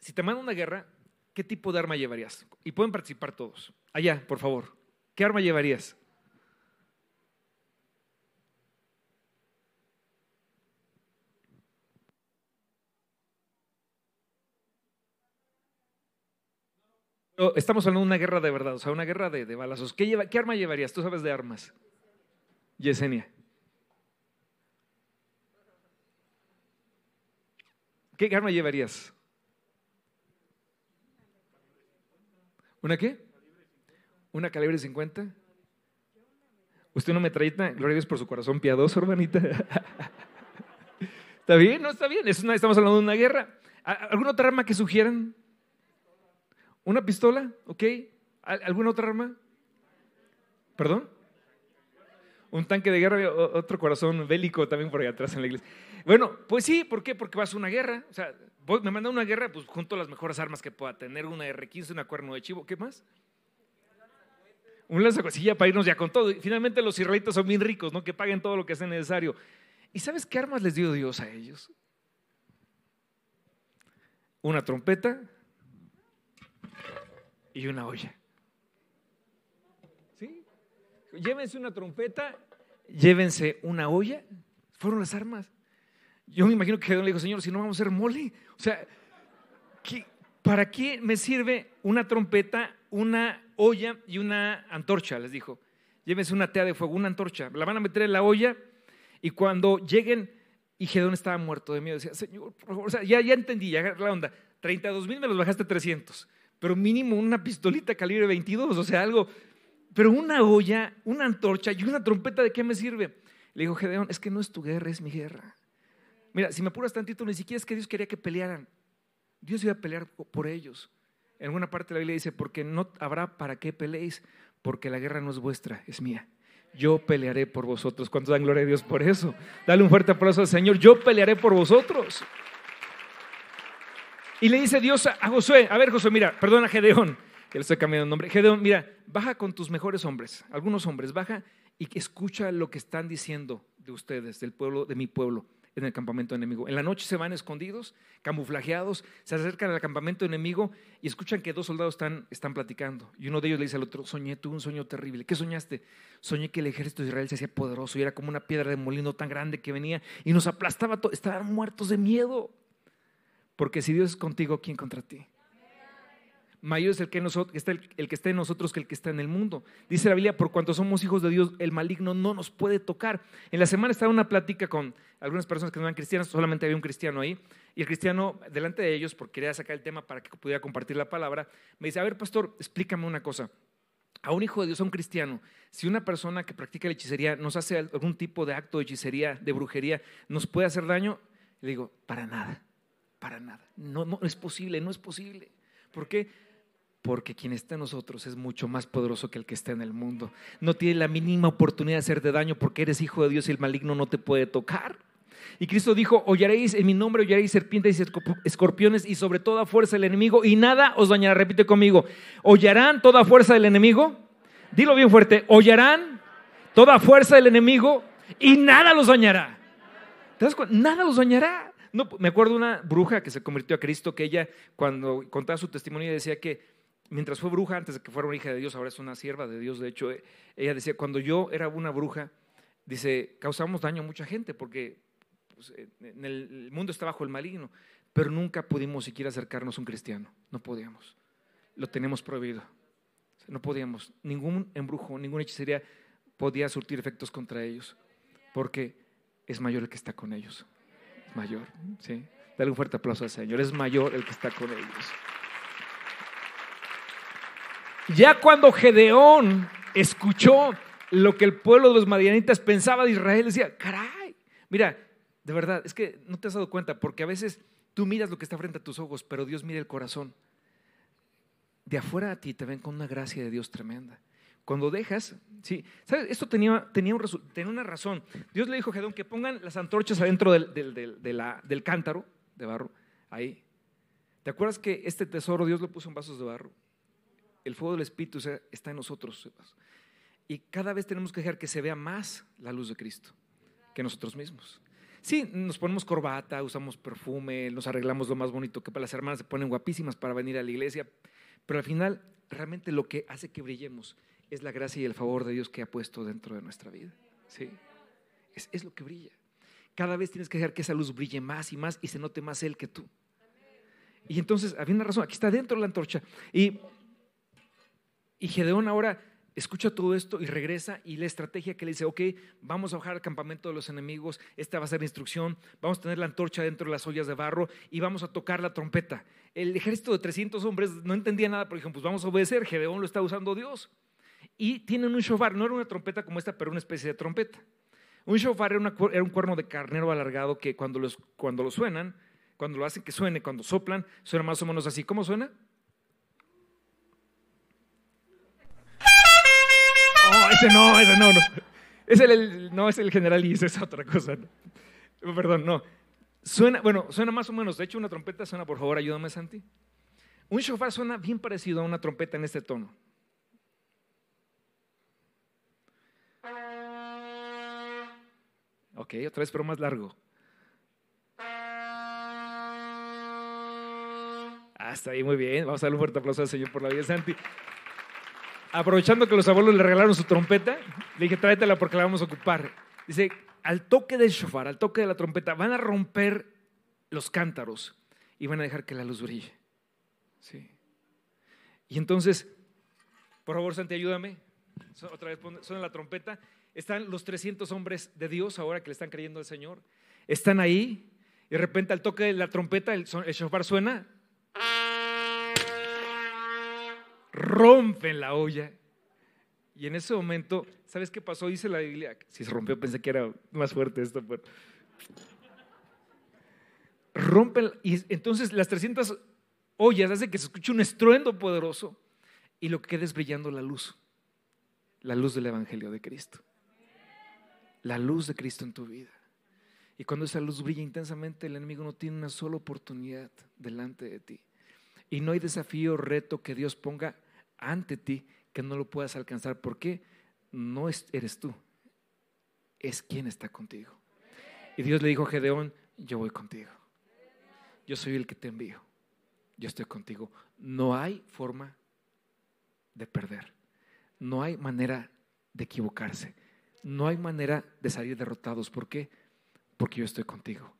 [SPEAKER 2] Si te mandan una guerra, ¿qué tipo de arma llevarías? Y pueden participar todos. Allá, por favor. ¿Qué arma llevarías? Estamos hablando de una guerra de verdad, o sea, una guerra de, balazos. ¿Qué, lleva, ¿Qué arma llevarías? Tú sabes de armas. Yesenia. ¿Qué arma llevarías? ¿Una qué? ¿Una calibre 50? ¿Usted una metralleta? Gloria a Dios por su corazón piadoso, hermanita. ¿Está bien? No, está bien. estamos hablando de una guerra. ¿Alguna otra arma que sugieran? ¿Una pistola? ¿Ok? ¿Alguna otra arma? ¿Perdón? Un tanque de guerra, otro corazón bélico también por ahí atrás en la iglesia. Bueno, pues sí, ¿por qué? Porque vas a una guerra. O sea, me mandan una guerra, pues junto a las mejores armas que pueda tener, una R15, una cuerno de chivo, ¿qué más? Un lanzacuecilla para irnos ya con todo. Y finalmente los israelitas son bien ricos, ¿no? Que paguen todo lo que sea necesario. ¿Y sabes qué armas les dio Dios a ellos? Una trompeta y una olla. ¿Sí? Llévense una trompeta, llévense una olla. Fueron las armas. Yo me imagino que Gedeón le dijo, Señor, si no vamos a hacer mole. O sea, ¿para qué me sirve una trompeta, una olla y una antorcha? Les dijo. Llévense una tea de fuego, una antorcha. La van a meter en la olla y cuando lleguen, y Gedeón estaba muerto de miedo, decía, Señor, por favor, o sea, ya, ya entendí, ya la onda. 32 mil me los bajaste a 300, pero mínimo una pistolita calibre 22, o sea, algo. Pero una olla, una antorcha y una trompeta, ¿de qué me sirve? Le dijo Gedeón, es que no es tu guerra, es mi guerra. Mira, si me apuras tantito, ni siquiera es que Dios quería que pelearan. Dios iba a pelear por ellos. En alguna parte de la Biblia dice, porque no habrá para qué peleéis, porque la guerra no es vuestra, es mía. Yo pelearé por vosotros. ¿Cuántos dan gloria a Dios por eso? Dale un fuerte aplauso al Señor. Yo pelearé por vosotros. Y le dice Dios a Josué, a ver Josué, mira, perdona Gedeón, que le estoy cambiando el nombre. Gedeón, mira, baja con tus mejores hombres, algunos hombres, baja y escucha lo que están diciendo de ustedes, del pueblo, de mi pueblo en el campamento enemigo. En la noche se van escondidos, camuflajeados, se acercan al campamento enemigo y escuchan que dos soldados están, están platicando. Y uno de ellos le dice al otro, soñé tú un sueño terrible. ¿Qué soñaste? Soñé que el ejército de Israel se hacía poderoso y era como una piedra de molino tan grande que venía y nos aplastaba. Estaban muertos de miedo. Porque si Dios es contigo, ¿quién contra ti? mayor es el que, está el, que está en nosotros que el que está en el mundo. Dice la Biblia, por cuanto somos hijos de Dios, el maligno no nos puede tocar. En la semana estaba una plática con algunas personas que no eran cristianas, solamente había un cristiano ahí, y el cristiano, delante de ellos, porque quería sacar el tema para que pudiera compartir la palabra, me dice, a ver, pastor, explícame una cosa. A un hijo de Dios, a un cristiano, si una persona que practica la hechicería nos hace algún tipo de acto de hechicería, de brujería, ¿nos puede hacer daño? Le digo, para nada, para nada. No, no es posible, no es posible. ¿Por qué? porque quien está en nosotros es mucho más poderoso que el que está en el mundo. No tiene la mínima oportunidad de hacerte daño porque eres hijo de Dios y el maligno no te puede tocar. Y Cristo dijo, hollaréis en mi nombre, hollaréis serpientes y escorpiones y sobre toda fuerza del enemigo y nada os dañará. Repite conmigo, hollarán toda fuerza del enemigo. Dilo bien fuerte, hollarán toda fuerza del enemigo y nada los dañará. ¿Te das cuenta? Nada los dañará. No, me acuerdo una bruja que se convirtió a Cristo, que ella cuando contaba su testimonio decía que mientras fue bruja, antes de que fuera una hija de Dios, ahora es una sierva de Dios, de hecho, eh, ella decía, cuando yo era una bruja, dice, causamos daño a mucha gente porque pues, en el mundo está bajo el maligno, pero nunca pudimos siquiera acercarnos a un cristiano, no podíamos, lo tenemos prohibido, no podíamos, ningún embrujo, ninguna hechicería podía surtir efectos contra ellos, porque es mayor el que está con ellos, mayor, ¿sí? Dale un fuerte aplauso al Señor, es mayor el que está con ellos. Ya cuando Gedeón escuchó lo que el pueblo de los madianitas pensaba de Israel, decía, caray, mira, de verdad, es que no te has dado cuenta, porque a veces tú miras lo que está frente a tus ojos, pero Dios mira el corazón. De afuera a ti te ven con una gracia de Dios tremenda. Cuando dejas, sí, ¿sabes? Esto tenía, tenía, un, tenía una razón. Dios le dijo a Gedeón que pongan las antorchas adentro del, del cántaro de barro, ahí. ¿Te acuerdas que este tesoro Dios lo puso en vasos de barro? el fuego del Espíritu está en nosotros. Y cada vez tenemos que dejar que se vea más la luz de Cristo que nosotros mismos. Sí, nos ponemos corbata, usamos perfume, nos arreglamos lo más bonito que para las hermanas se ponen guapísimas para venir a la iglesia, pero al final realmente lo que hace que brillemos es la gracia y el favor de Dios que ha puesto dentro de nuestra vida. Sí, es, lo que brilla. Cada vez tienes que dejar que esa luz brille más y más y se note más Él que tú. Y entonces, había una razón, aquí está dentro la antorcha. Y y Gedeón ahora escucha todo esto y regresa y la estrategia que le dice, ok, vamos a bajar al campamento de los enemigos, esta va a ser la instrucción, vamos a tener la antorcha dentro de las ollas de barro y vamos a tocar la trompeta. El ejército de 300 hombres no entendía nada, pero dijeron, pues vamos a obedecer, Gedeón lo está usando Dios. Y tienen un shofar, no era una trompeta como esta, pero una especie de trompeta. Un shofar era, era un cuerno de carnero alargado que cuando, los, cuando lo suenan, cuando lo hacen que suene, cuando soplan, suena más o menos así. ¿Cómo suena? ese no, ese no, no. No es el general y es otra cosa. Perdón, no. Suena, bueno, suena más o menos. De hecho, una trompeta suena, por favor, ayúdame, Santi. Un shofar suena bien parecido a una trompeta en este tono. Ok, otra vez, pero más largo. Ah, está ahí, muy bien. Vamos a darle un fuerte aplauso al Señor por la vida, Santi aprovechando que los abuelos le regalaron su trompeta, le dije, tráetela porque la vamos a ocupar. Dice, al toque del shofar, al toque de la trompeta, van a romper los cántaros y van a dejar que la luz brille. Sí. Y entonces, por favor, Santi, ayúdame. Otra vez suena la trompeta. Están los 300 hombres de Dios ahora que le están creyendo al Señor. Están ahí y de repente al toque de la trompeta el, el shofar suena rompen la olla. Y en ese momento, ¿sabes qué pasó? Dice la Biblia, si se rompió pensé que era más fuerte esto, pero... Rompen, y entonces las 300 ollas hace que se escuche un estruendo poderoso y lo que queda es brillando la luz, la luz del Evangelio de Cristo, la luz de Cristo en tu vida. Y cuando esa luz brilla intensamente, el enemigo no tiene una sola oportunidad delante de ti. Y no hay desafío, reto que Dios ponga ante ti que no lo puedas alcanzar. ¿Por qué? No eres tú, es quien está contigo. Y Dios le dijo a Gedeón, yo voy contigo. Yo soy el que te envío. Yo estoy contigo. No hay forma de perder. No hay manera de equivocarse. No hay manera de salir derrotados. ¿Por qué? Porque yo estoy contigo.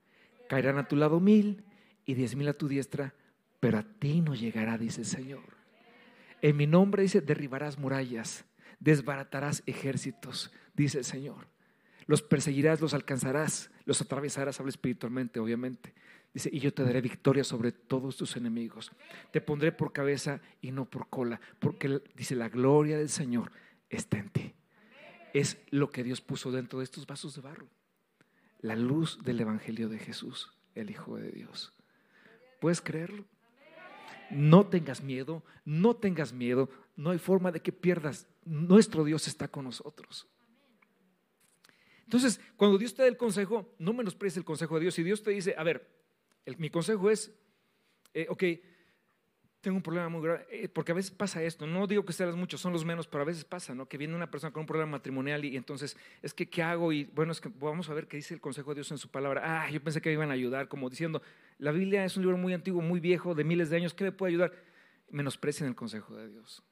[SPEAKER 2] Caerán a tu lado mil y diez mil a tu diestra, pero a ti no llegará, dice el Señor. En mi nombre dice, derribarás murallas, desbaratarás ejércitos, dice el Señor. Los perseguirás, los alcanzarás, los atravesarás, habla espiritualmente, obviamente. Dice, y yo te daré victoria sobre todos tus enemigos. Te pondré por cabeza y no por cola, porque dice, la gloria del Señor está en ti. Es lo que Dios puso dentro de estos vasos de barro. La luz del Evangelio de Jesús, el Hijo de Dios. ¿Puedes creerlo? no tengas miedo, no tengas miedo, no hay forma de que pierdas. Nuestro Dios está con nosotros. Entonces, cuando Dios te da el consejo, no menosprecies el consejo de Dios. Si Dios te dice, a ver, mi consejo es, eh, ok, tengo un problema muy grave, eh, porque a veces pasa esto, no digo que sean los muchos, son los menos, pero a veces pasa, ¿no? Que viene una persona con un problema matrimonial y, entonces, es que, ¿qué hago? Y bueno, es que vamos a ver qué dice el consejo de Dios en su palabra. Ah, yo pensé que me iban a ayudar, como diciendo, la Biblia es un libro muy antiguo, muy viejo, de miles de años, ¿qué me puede ayudar? Menosprecien el consejo de Dios.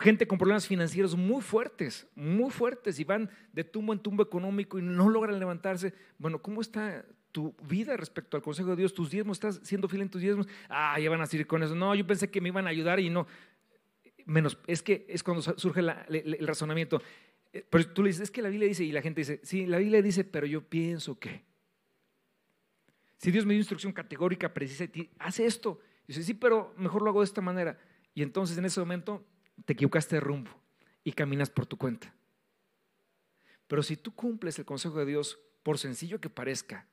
[SPEAKER 2] Gente con problemas financieros muy fuertes, muy fuertes, y van de tumbo en tumbo económico y no logran levantarse. Bueno, ¿cómo está tu vida respecto al consejo de Dios, tus diezmos, estás siendo fiel en tus diezmos, ah, ya van a seguir con eso. No, yo pensé que me iban a ayudar y no. Menos, es que es cuando surge el razonamiento. Eh, pero tú le dices, es que la Biblia dice, y la gente dice, sí, la Biblia dice, pero yo pienso que. Si Dios me dio instrucción categórica, precisa, hace esto. Y dice, sí, pero mejor lo hago de esta manera. Y entonces en ese momento te equivocaste de rumbo y caminas por tu cuenta. Pero si tú cumples el consejo de Dios, por sencillo que parezca,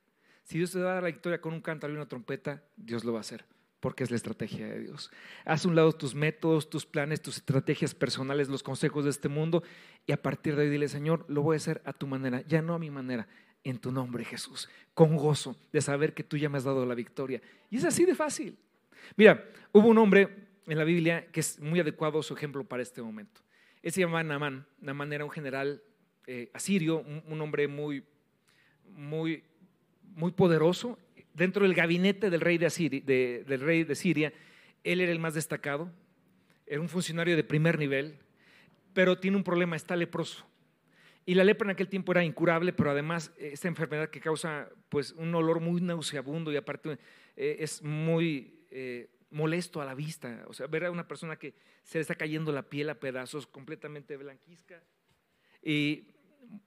[SPEAKER 2] si Dios te da la victoria con un cántaro y una trompeta, Dios lo va a hacer, porque es la estrategia de Dios. Haz un lado tus métodos, tus planes, tus estrategias personales, los consejos de este mundo, y a partir de ahí dile, Señor, lo voy a hacer a tu manera, ya no a mi manera, en tu nombre, Jesús, con gozo de saber que tú ya me has dado la victoria. Y es así de fácil. Mira, hubo un hombre en la Biblia que es muy adecuado su ejemplo para este momento. Él se llamaba Naamán. Naamán era un general eh, asirio, un, hombre muy, muy muy poderoso. Dentro del gabinete del rey de, Siria, él era el más destacado, era un funcionario de primer nivel, pero tiene un problema, está leproso. Y la lepra en aquel tiempo era incurable, pero además esta enfermedad que causa pues, un olor muy nauseabundo y aparte eh, es muy eh, molesto a la vista. O sea, ver a una persona que se le está cayendo la piel a pedazos, completamente blanquizca y,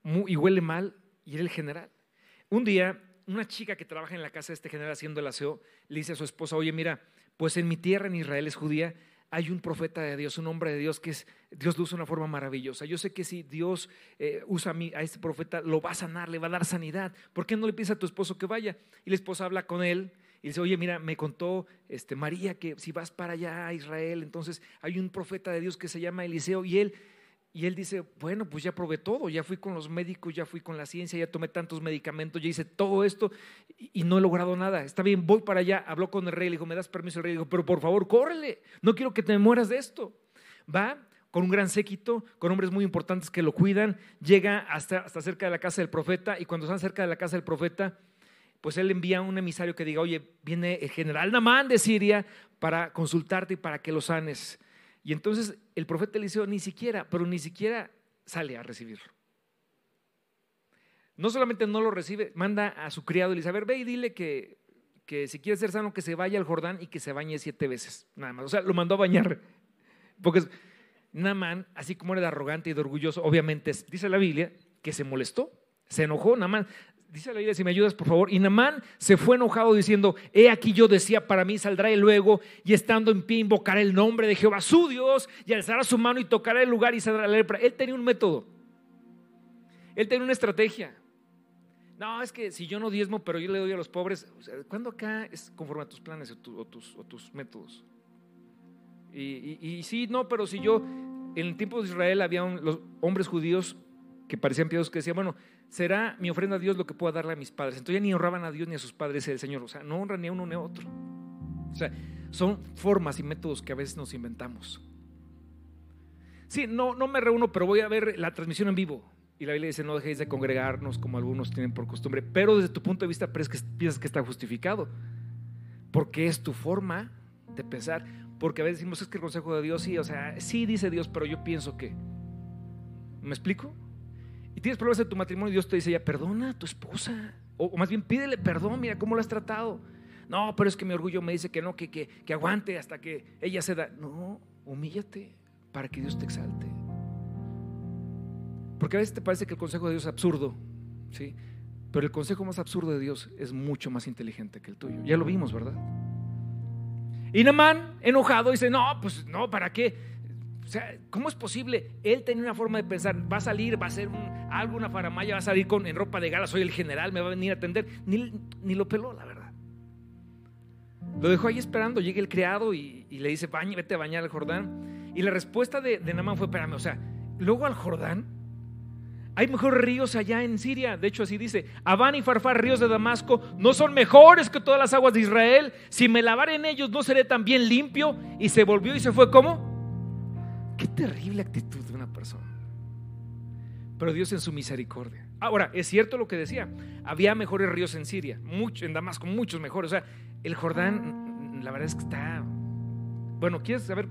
[SPEAKER 2] y huele mal, y era el general. Un día una chica que trabaja en la casa de este general haciendo el aseo le dice a su esposa, oye, mira, pues en mi tierra, en Israel es judía, hay un profeta de Dios, un hombre de Dios que es, Dios lo usa de una forma maravillosa. Yo sé que si Dios eh, usa a, mí, a este profeta, lo va a sanar, le va a dar sanidad. ¿Por qué no le pides a tu esposo que vaya? Y la esposa habla con él y dice, oye, mira, me contó este, María que si vas para allá a Israel, entonces hay un profeta de Dios que se llama Eliseo y él y él dice, bueno, pues ya probé todo, ya fui con los médicos, ya fui con la ciencia, ya tomé tantos medicamentos, ya hice todo esto y no he logrado nada. Está bien, voy para allá. Habló con el rey, le dijo, ¿me das permiso? El rey dijo, pero por favor, córrele, no quiero que te mueras de esto. Va con un gran séquito, con hombres muy importantes que lo cuidan, llega hasta, hasta cerca de la casa del profeta y cuando están cerca de la casa del profeta, pues él envía a un emisario que diga, oye, viene el general Namán de Siria para consultarte y para que lo sanes. Y entonces el profeta Eliseo ni siquiera, pero ni siquiera sale a recibirlo. No solamente no lo recibe, manda a su criado y ve y dile que, que si quiere ser sano, que se vaya al Jordán y que se bañe siete veces, nada más. O sea, lo mandó a bañar. Porque Namán, así como era de arrogante y de orgulloso, obviamente dice la Biblia que se molestó, se enojó, Namán dice la Biblia, si me ayudas por favor, y Namán se fue enojado diciendo, he aquí yo decía, para mí saldrá y luego, y estando en pie invocará el nombre de Jehová, su Dios, y alzará su mano y tocará el lugar y saldrá la lepra. Él tenía un método, él tenía una estrategia. No, es que si yo no diezmo, pero yo le doy a los pobres, ¿cuándo acá es conforme a tus planes o, tus, métodos? Y, y, sí, no, pero si yo, en el tiempo de Israel había los hombres judíos que parecían piadosos que decían, bueno, será mi ofrenda a Dios lo que pueda darle a mis padres. Entonces ya ni honraban a Dios ni a sus padres el Señor. O sea, no honran ni a uno ni a otro. O sea, son formas y métodos que a veces nos inventamos. Sí, no, no me reúno, pero voy a ver la transmisión en vivo. Y la Biblia dice, no dejéis de congregarnos como algunos tienen por costumbre. Pero desde tu punto de vista que, piensas que está justificado. Porque es tu forma de pensar. Porque a veces decimos, es que el consejo de Dios sí, o sea, sí dice Dios, pero yo pienso que. ¿Me explico? Y tienes problemas en tu matrimonio, Dios te dice ya, perdona a tu esposa. O, más bien pídele perdón, mira cómo lo has tratado. No, pero es que mi orgullo me dice que no, que, que, que aguante hasta que ella se da. No, humíllate para que Dios te exalte. Porque a veces te parece que el consejo de Dios es absurdo, ¿sí? Pero el consejo más absurdo de Dios es mucho más inteligente que el tuyo. Ya lo vimos, ¿verdad? Y Namán, enojado, dice, no, pues no, ¿para qué? O sea, ¿cómo es posible? Él tenía una forma de pensar, va a salir, va a hacer algo, una faramaya, va a salir con, en ropa de gala, soy el general, me va a venir a atender. Ni, lo peló, la verdad. Lo dejó ahí esperando, llega el criado y, le dice, vete a bañar al Jordán. Y la respuesta de, de Namán fue, espérame, o sea, luego al Jordán, hay mejores ríos allá en Siria. De hecho, así dice: Abán y Farfar, ríos de Damasco, no son mejores que todas las aguas de Israel. Si me lavaré en ellos, no seré tan bien limpio. Y se volvió y se fue. ¿Cómo? Terrible actitud de una persona. Pero Dios en su misericordia. Ahora, es cierto lo que decía: había mejores ríos en Siria, mucho, en Damasco, muchos mejores. O sea, el Jordán, la verdad es que está. Bueno, ¿quieres saber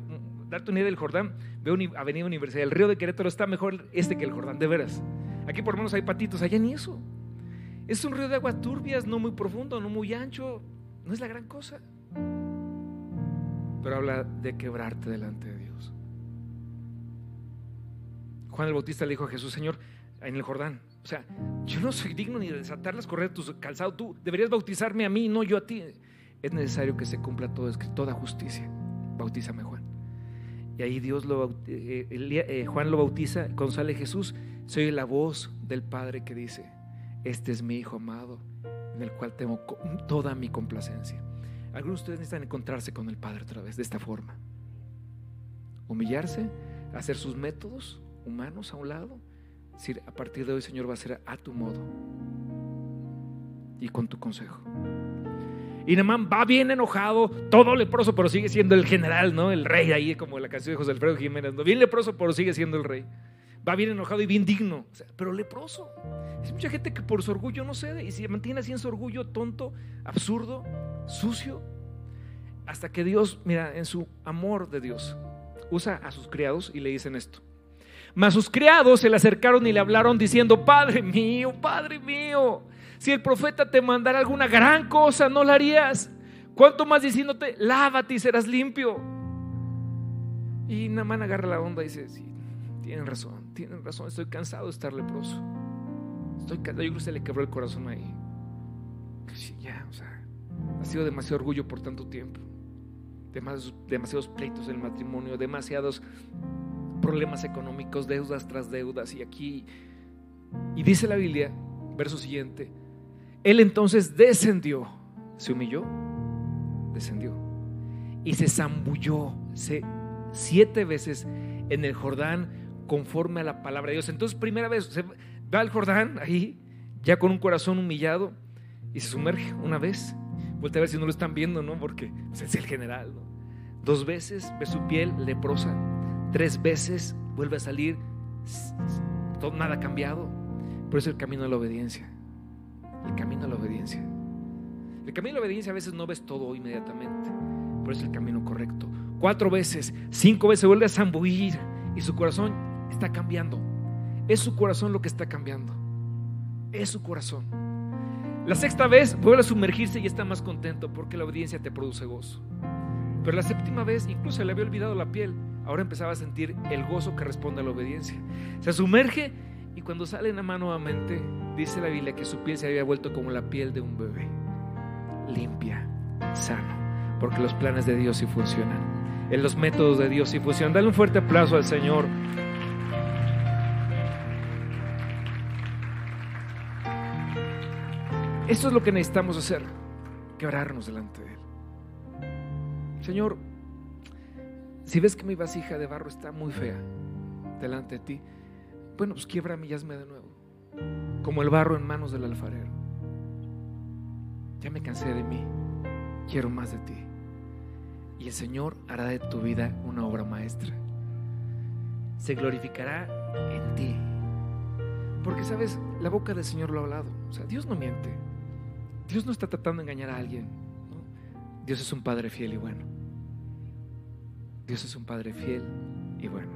[SPEAKER 2] darte una idea del Jordán, veo Avenida Universidad, el río de Querétaro está mejor este que el Jordán, de veras. Aquí por lo menos hay patitos, allá ni eso. Es un río de aguas turbias, no muy profundo, no muy ancho, no es la gran cosa. Pero habla de quebrarte delante de Juan el Bautista le dijo a Jesús, Señor, en el Jordán, o sea, yo no soy digno ni de desatar las correas de tu calzado, tú deberías bautizarme a mí, no yo a ti. Es necesario que se cumpla todo, toda justicia. Bautízame, Juan. Y ahí Dios lo, eh, eh, Juan lo bautiza, con sale Jesús, soy la voz del Padre que dice, este es mi Hijo amado, en el cual tengo toda mi complacencia. Algunos de ustedes necesitan encontrarse con el Padre otra vez, de esta forma. Humillarse, hacer sus métodos humanos a un lado, decir, a partir de hoy, Señor, va a ser a tu modo y con tu consejo. Y Namán va bien enojado, todo leproso, pero sigue siendo el general, ¿no? El rey ahí, como la canción de José Alfredo Jiménez, ¿no? Bien leproso, pero sigue siendo el rey. Va bien enojado y bien digno, pero leproso. Es mucha gente que por su orgullo no cede y se mantiene así en su orgullo tonto, absurdo, sucio, hasta que Dios, mira, en su amor de Dios, usa a sus criados y le dicen esto. Mas sus criados se le acercaron y le hablaron diciendo, Padre mío, Padre mío, si el profeta te mandara alguna gran cosa, no la harías. ¿Cuánto más diciéndote, lávate y serás limpio? Y Namán agarra la onda y dice, sí, tienen razón, tienen razón, estoy cansado de estar leproso. Estoy cansado, yo creo que se le quebró el corazón ahí. ya, o sea, ha sido demasiado orgullo por tanto tiempo. demasiados pleitos en el matrimonio, demasiados problemas económicos, deudas tras deudas. Y aquí, y dice la Biblia, verso siguiente, él entonces descendió, se humilló, descendió y se zambulló siete veces en el Jordán conforme a la palabra de Dios. Entonces, primera vez, se va al Jordán ahí, ya con un corazón humillado, y se sumerge una vez. Vuelve a ver si no lo están viendo, ¿no? Porque pues, es el general, Dos veces ve su piel leprosa, tres veces vuelve a salir, todo, nada cambiado. Pero es el camino de la obediencia el camino a la obediencia. El camino a la obediencia a veces no ves todo inmediatamente, pero es el camino correcto. Cuatro veces, cinco veces vuelve a zambullir y su corazón está cambiando. Es su corazón lo que está cambiando. Es su corazón. La sexta vez vuelve a sumergirse y está más contento porque la obediencia te produce gozo. Pero la séptima vez incluso le había olvidado la piel. Ahora empezaba a sentir el gozo que responde a la obediencia. Se sumerge y cuando sale en la mano nuevamente, dice la Biblia que su piel se había vuelto como la piel de un bebé, limpia, sano, porque los planes de Dios sí funcionan, en los métodos de Dios sí funcionan. Dale un fuerte aplauso al Señor. Eso es lo que necesitamos hacer, quebrarnos delante de Él. Señor, si ves que mi vasija de barro está muy fea delante de ti, bueno, pues quiebra y hazme de nuevo. Como el barro en manos del alfarero. Ya me cansé de mí. Quiero más de ti. Y el Señor hará de tu vida una obra maestra. Se glorificará en ti. Porque, sabes, la boca del Señor lo ha hablado. O sea, Dios no miente. Dios no está tratando de engañar a alguien. Dios es un Padre fiel y bueno. Dios es un Padre fiel y bueno.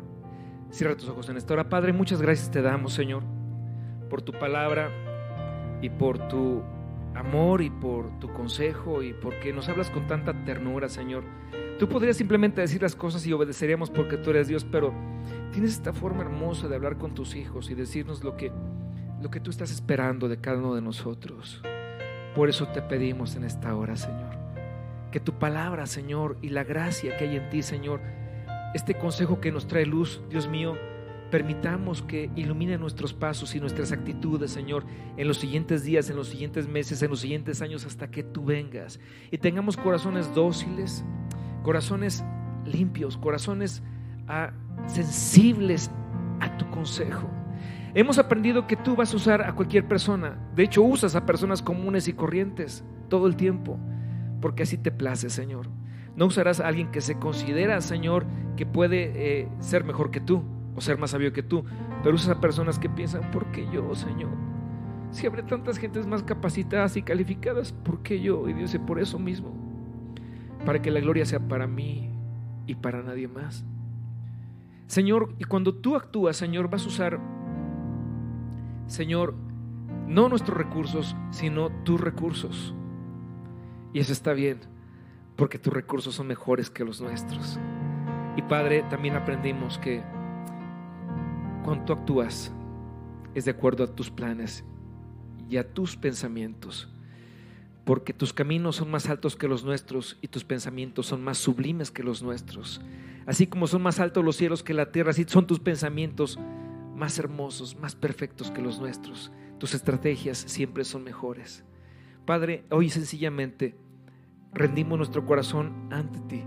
[SPEAKER 2] Cierra tus ojos en esta hora. Padre, muchas gracias te damos, Señor, por tu palabra y por tu amor y por tu consejo y porque nos hablas con tanta ternura, Señor. Tú podrías simplemente decir las cosas y obedeceríamos porque tú eres Dios, pero tienes esta forma hermosa de hablar con tus hijos y decirnos lo que, lo que tú estás esperando de cada uno de nosotros. Por eso te pedimos en esta hora, Señor, que tu palabra, Señor, y la gracia que hay en ti, Señor, este consejo que nos trae luz, Dios mío, permitamos que ilumine nuestros pasos y nuestras actitudes, Señor, en los siguientes días, en los siguientes meses, en los siguientes años, hasta que tú vengas. Y tengamos corazones dóciles, corazones limpios, corazones ah, sensibles a tu consejo. Hemos aprendido que tú vas a usar a cualquier persona. De hecho, usas a personas comunes y corrientes todo el tiempo, porque así te place, Señor. No usarás a alguien que se considera, Señor, que puede eh, ser mejor que tú o ser más sabio que tú, pero usas a personas que piensan, ¿por qué yo, Señor? Si habrá tantas gentes más capacitadas y calificadas, ¿por qué yo? Y dice, por eso mismo, para que la gloria sea para mí y para nadie más. Señor, y cuando tú actúas, Señor, vas a usar, Señor, no nuestros recursos, sino tus recursos. Y eso está bien, porque tus recursos son mejores que los nuestros. Y Padre, también aprendimos que cuando tú actúas es de acuerdo a tus planes y a tus pensamientos, porque tus caminos son más altos que los nuestros y tus pensamientos son más sublimes que los nuestros. Así como son más altos los cielos que la tierra, así son tus pensamientos más hermosos, más perfectos que los nuestros. Tus estrategias siempre son mejores. Padre, hoy sencillamente rendimos nuestro corazón ante ti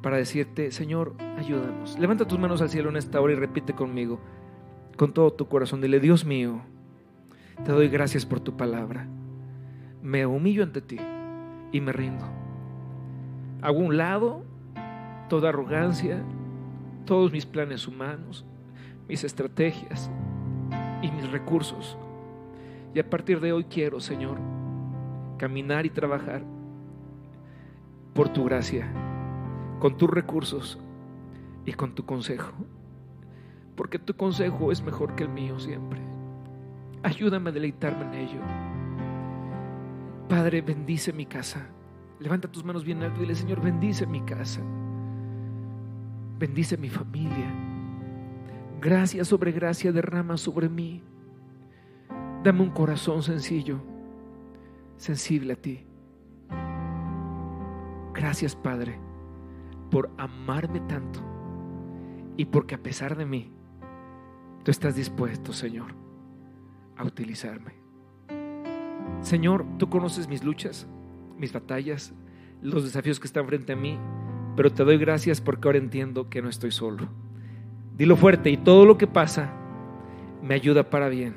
[SPEAKER 2] para decirte, Señor, ayúdanos. Levanta tus manos al cielo en esta hora y repite conmigo, con todo tu corazón, dile, Dios mío, te doy gracias por tu palabra. Me humillo ante ti y me rindo. Hago un lado toda arrogancia, todos mis planes humanos, mis estrategias y mis recursos. Y a partir de hoy quiero, Señor, caminar y trabajar por tu gracia, con tus recursos y con tu consejo. Porque tu consejo es mejor que el mío siempre. Ayúdame a deleitarme en ello. Padre, bendice mi casa. Levanta tus manos bien alto y dile, Señor, bendice mi casa. Bendice mi familia. Gracia sobre gracia derrama sobre mí. Dame un corazón sencillo, sensible a ti. Gracias, Padre, por amarme tanto y porque a pesar de mí, tú estás dispuesto, Señor, a utilizarme. Señor, tú conoces mis luchas, mis batallas, los desafíos que están frente a mí pero te doy gracias porque ahora entiendo que no estoy solo. Dilo fuerte y todo lo que pasa me ayuda para bien,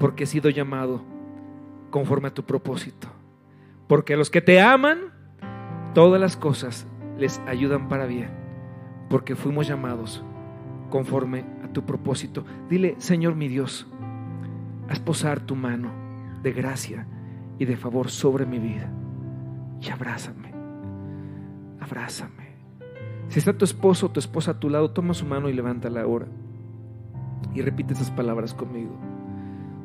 [SPEAKER 2] porque he sido llamado conforme a tu propósito. Porque a los que te aman, todas las cosas les ayudan para bien, porque fuimos llamados conforme a tu propósito. Dile, Señor mi Dios, haz posar tu mano de gracia y de favor sobre mi vida y abrázame abrázame. Si está tu esposo o tu esposa a tu lado, toma su mano y levántala ahora. Y repite esas palabras conmigo.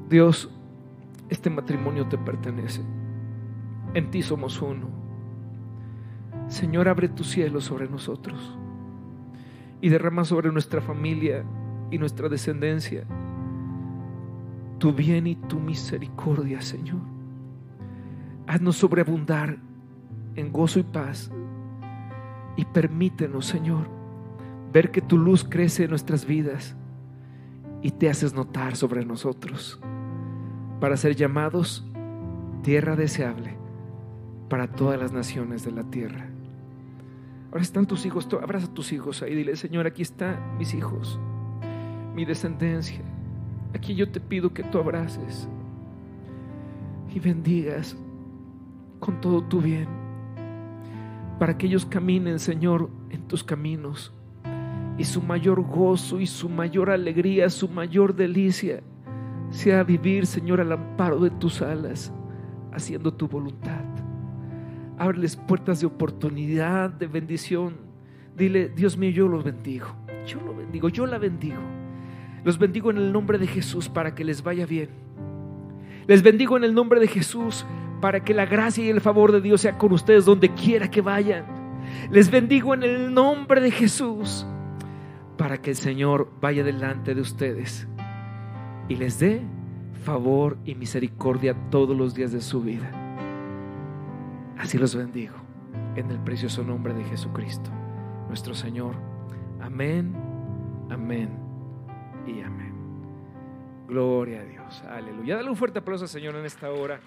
[SPEAKER 2] Dios, este matrimonio te pertenece. En ti somos uno. Señor, abre tu cielo sobre nosotros y derrama sobre nuestra familia y nuestra descendencia tu bien y tu misericordia, Señor. Haznos sobreabundar en gozo y paz y permítenos, Señor, ver que tu luz crece en nuestras vidas y te haces notar sobre nosotros para ser llamados tierra deseable para todas las naciones de la tierra. Ahora están tus hijos, abraza a tus hijos ahí, dile, Señor, aquí están mis hijos, mi descendencia. Aquí yo te pido que tú abraces y bendigas con todo tu bien para que ellos caminen, Señor, en tus caminos. Y su mayor gozo y su mayor alegría, su mayor delicia, sea vivir, Señor, al amparo de tus alas, haciendo tu voluntad. Ábreles puertas de oportunidad, de bendición. Dile, Dios mío, yo los bendigo. Yo lo bendigo, yo la bendigo. Los bendigo en el nombre de Jesús para que les vaya bien. Les bendigo en el nombre de Jesús para que la gracia y el favor de Dios sea con ustedes donde quiera que vayan. Les bendigo en el nombre de Jesús para que el Señor vaya delante de ustedes y les dé favor y misericordia todos los días de su vida. Así los bendigo en el precioso nombre de Jesucristo, nuestro Señor. Amén, amén y amén. Gloria a Dios. Aleluya. Dale un fuerte aplauso, Señor, en esta hora.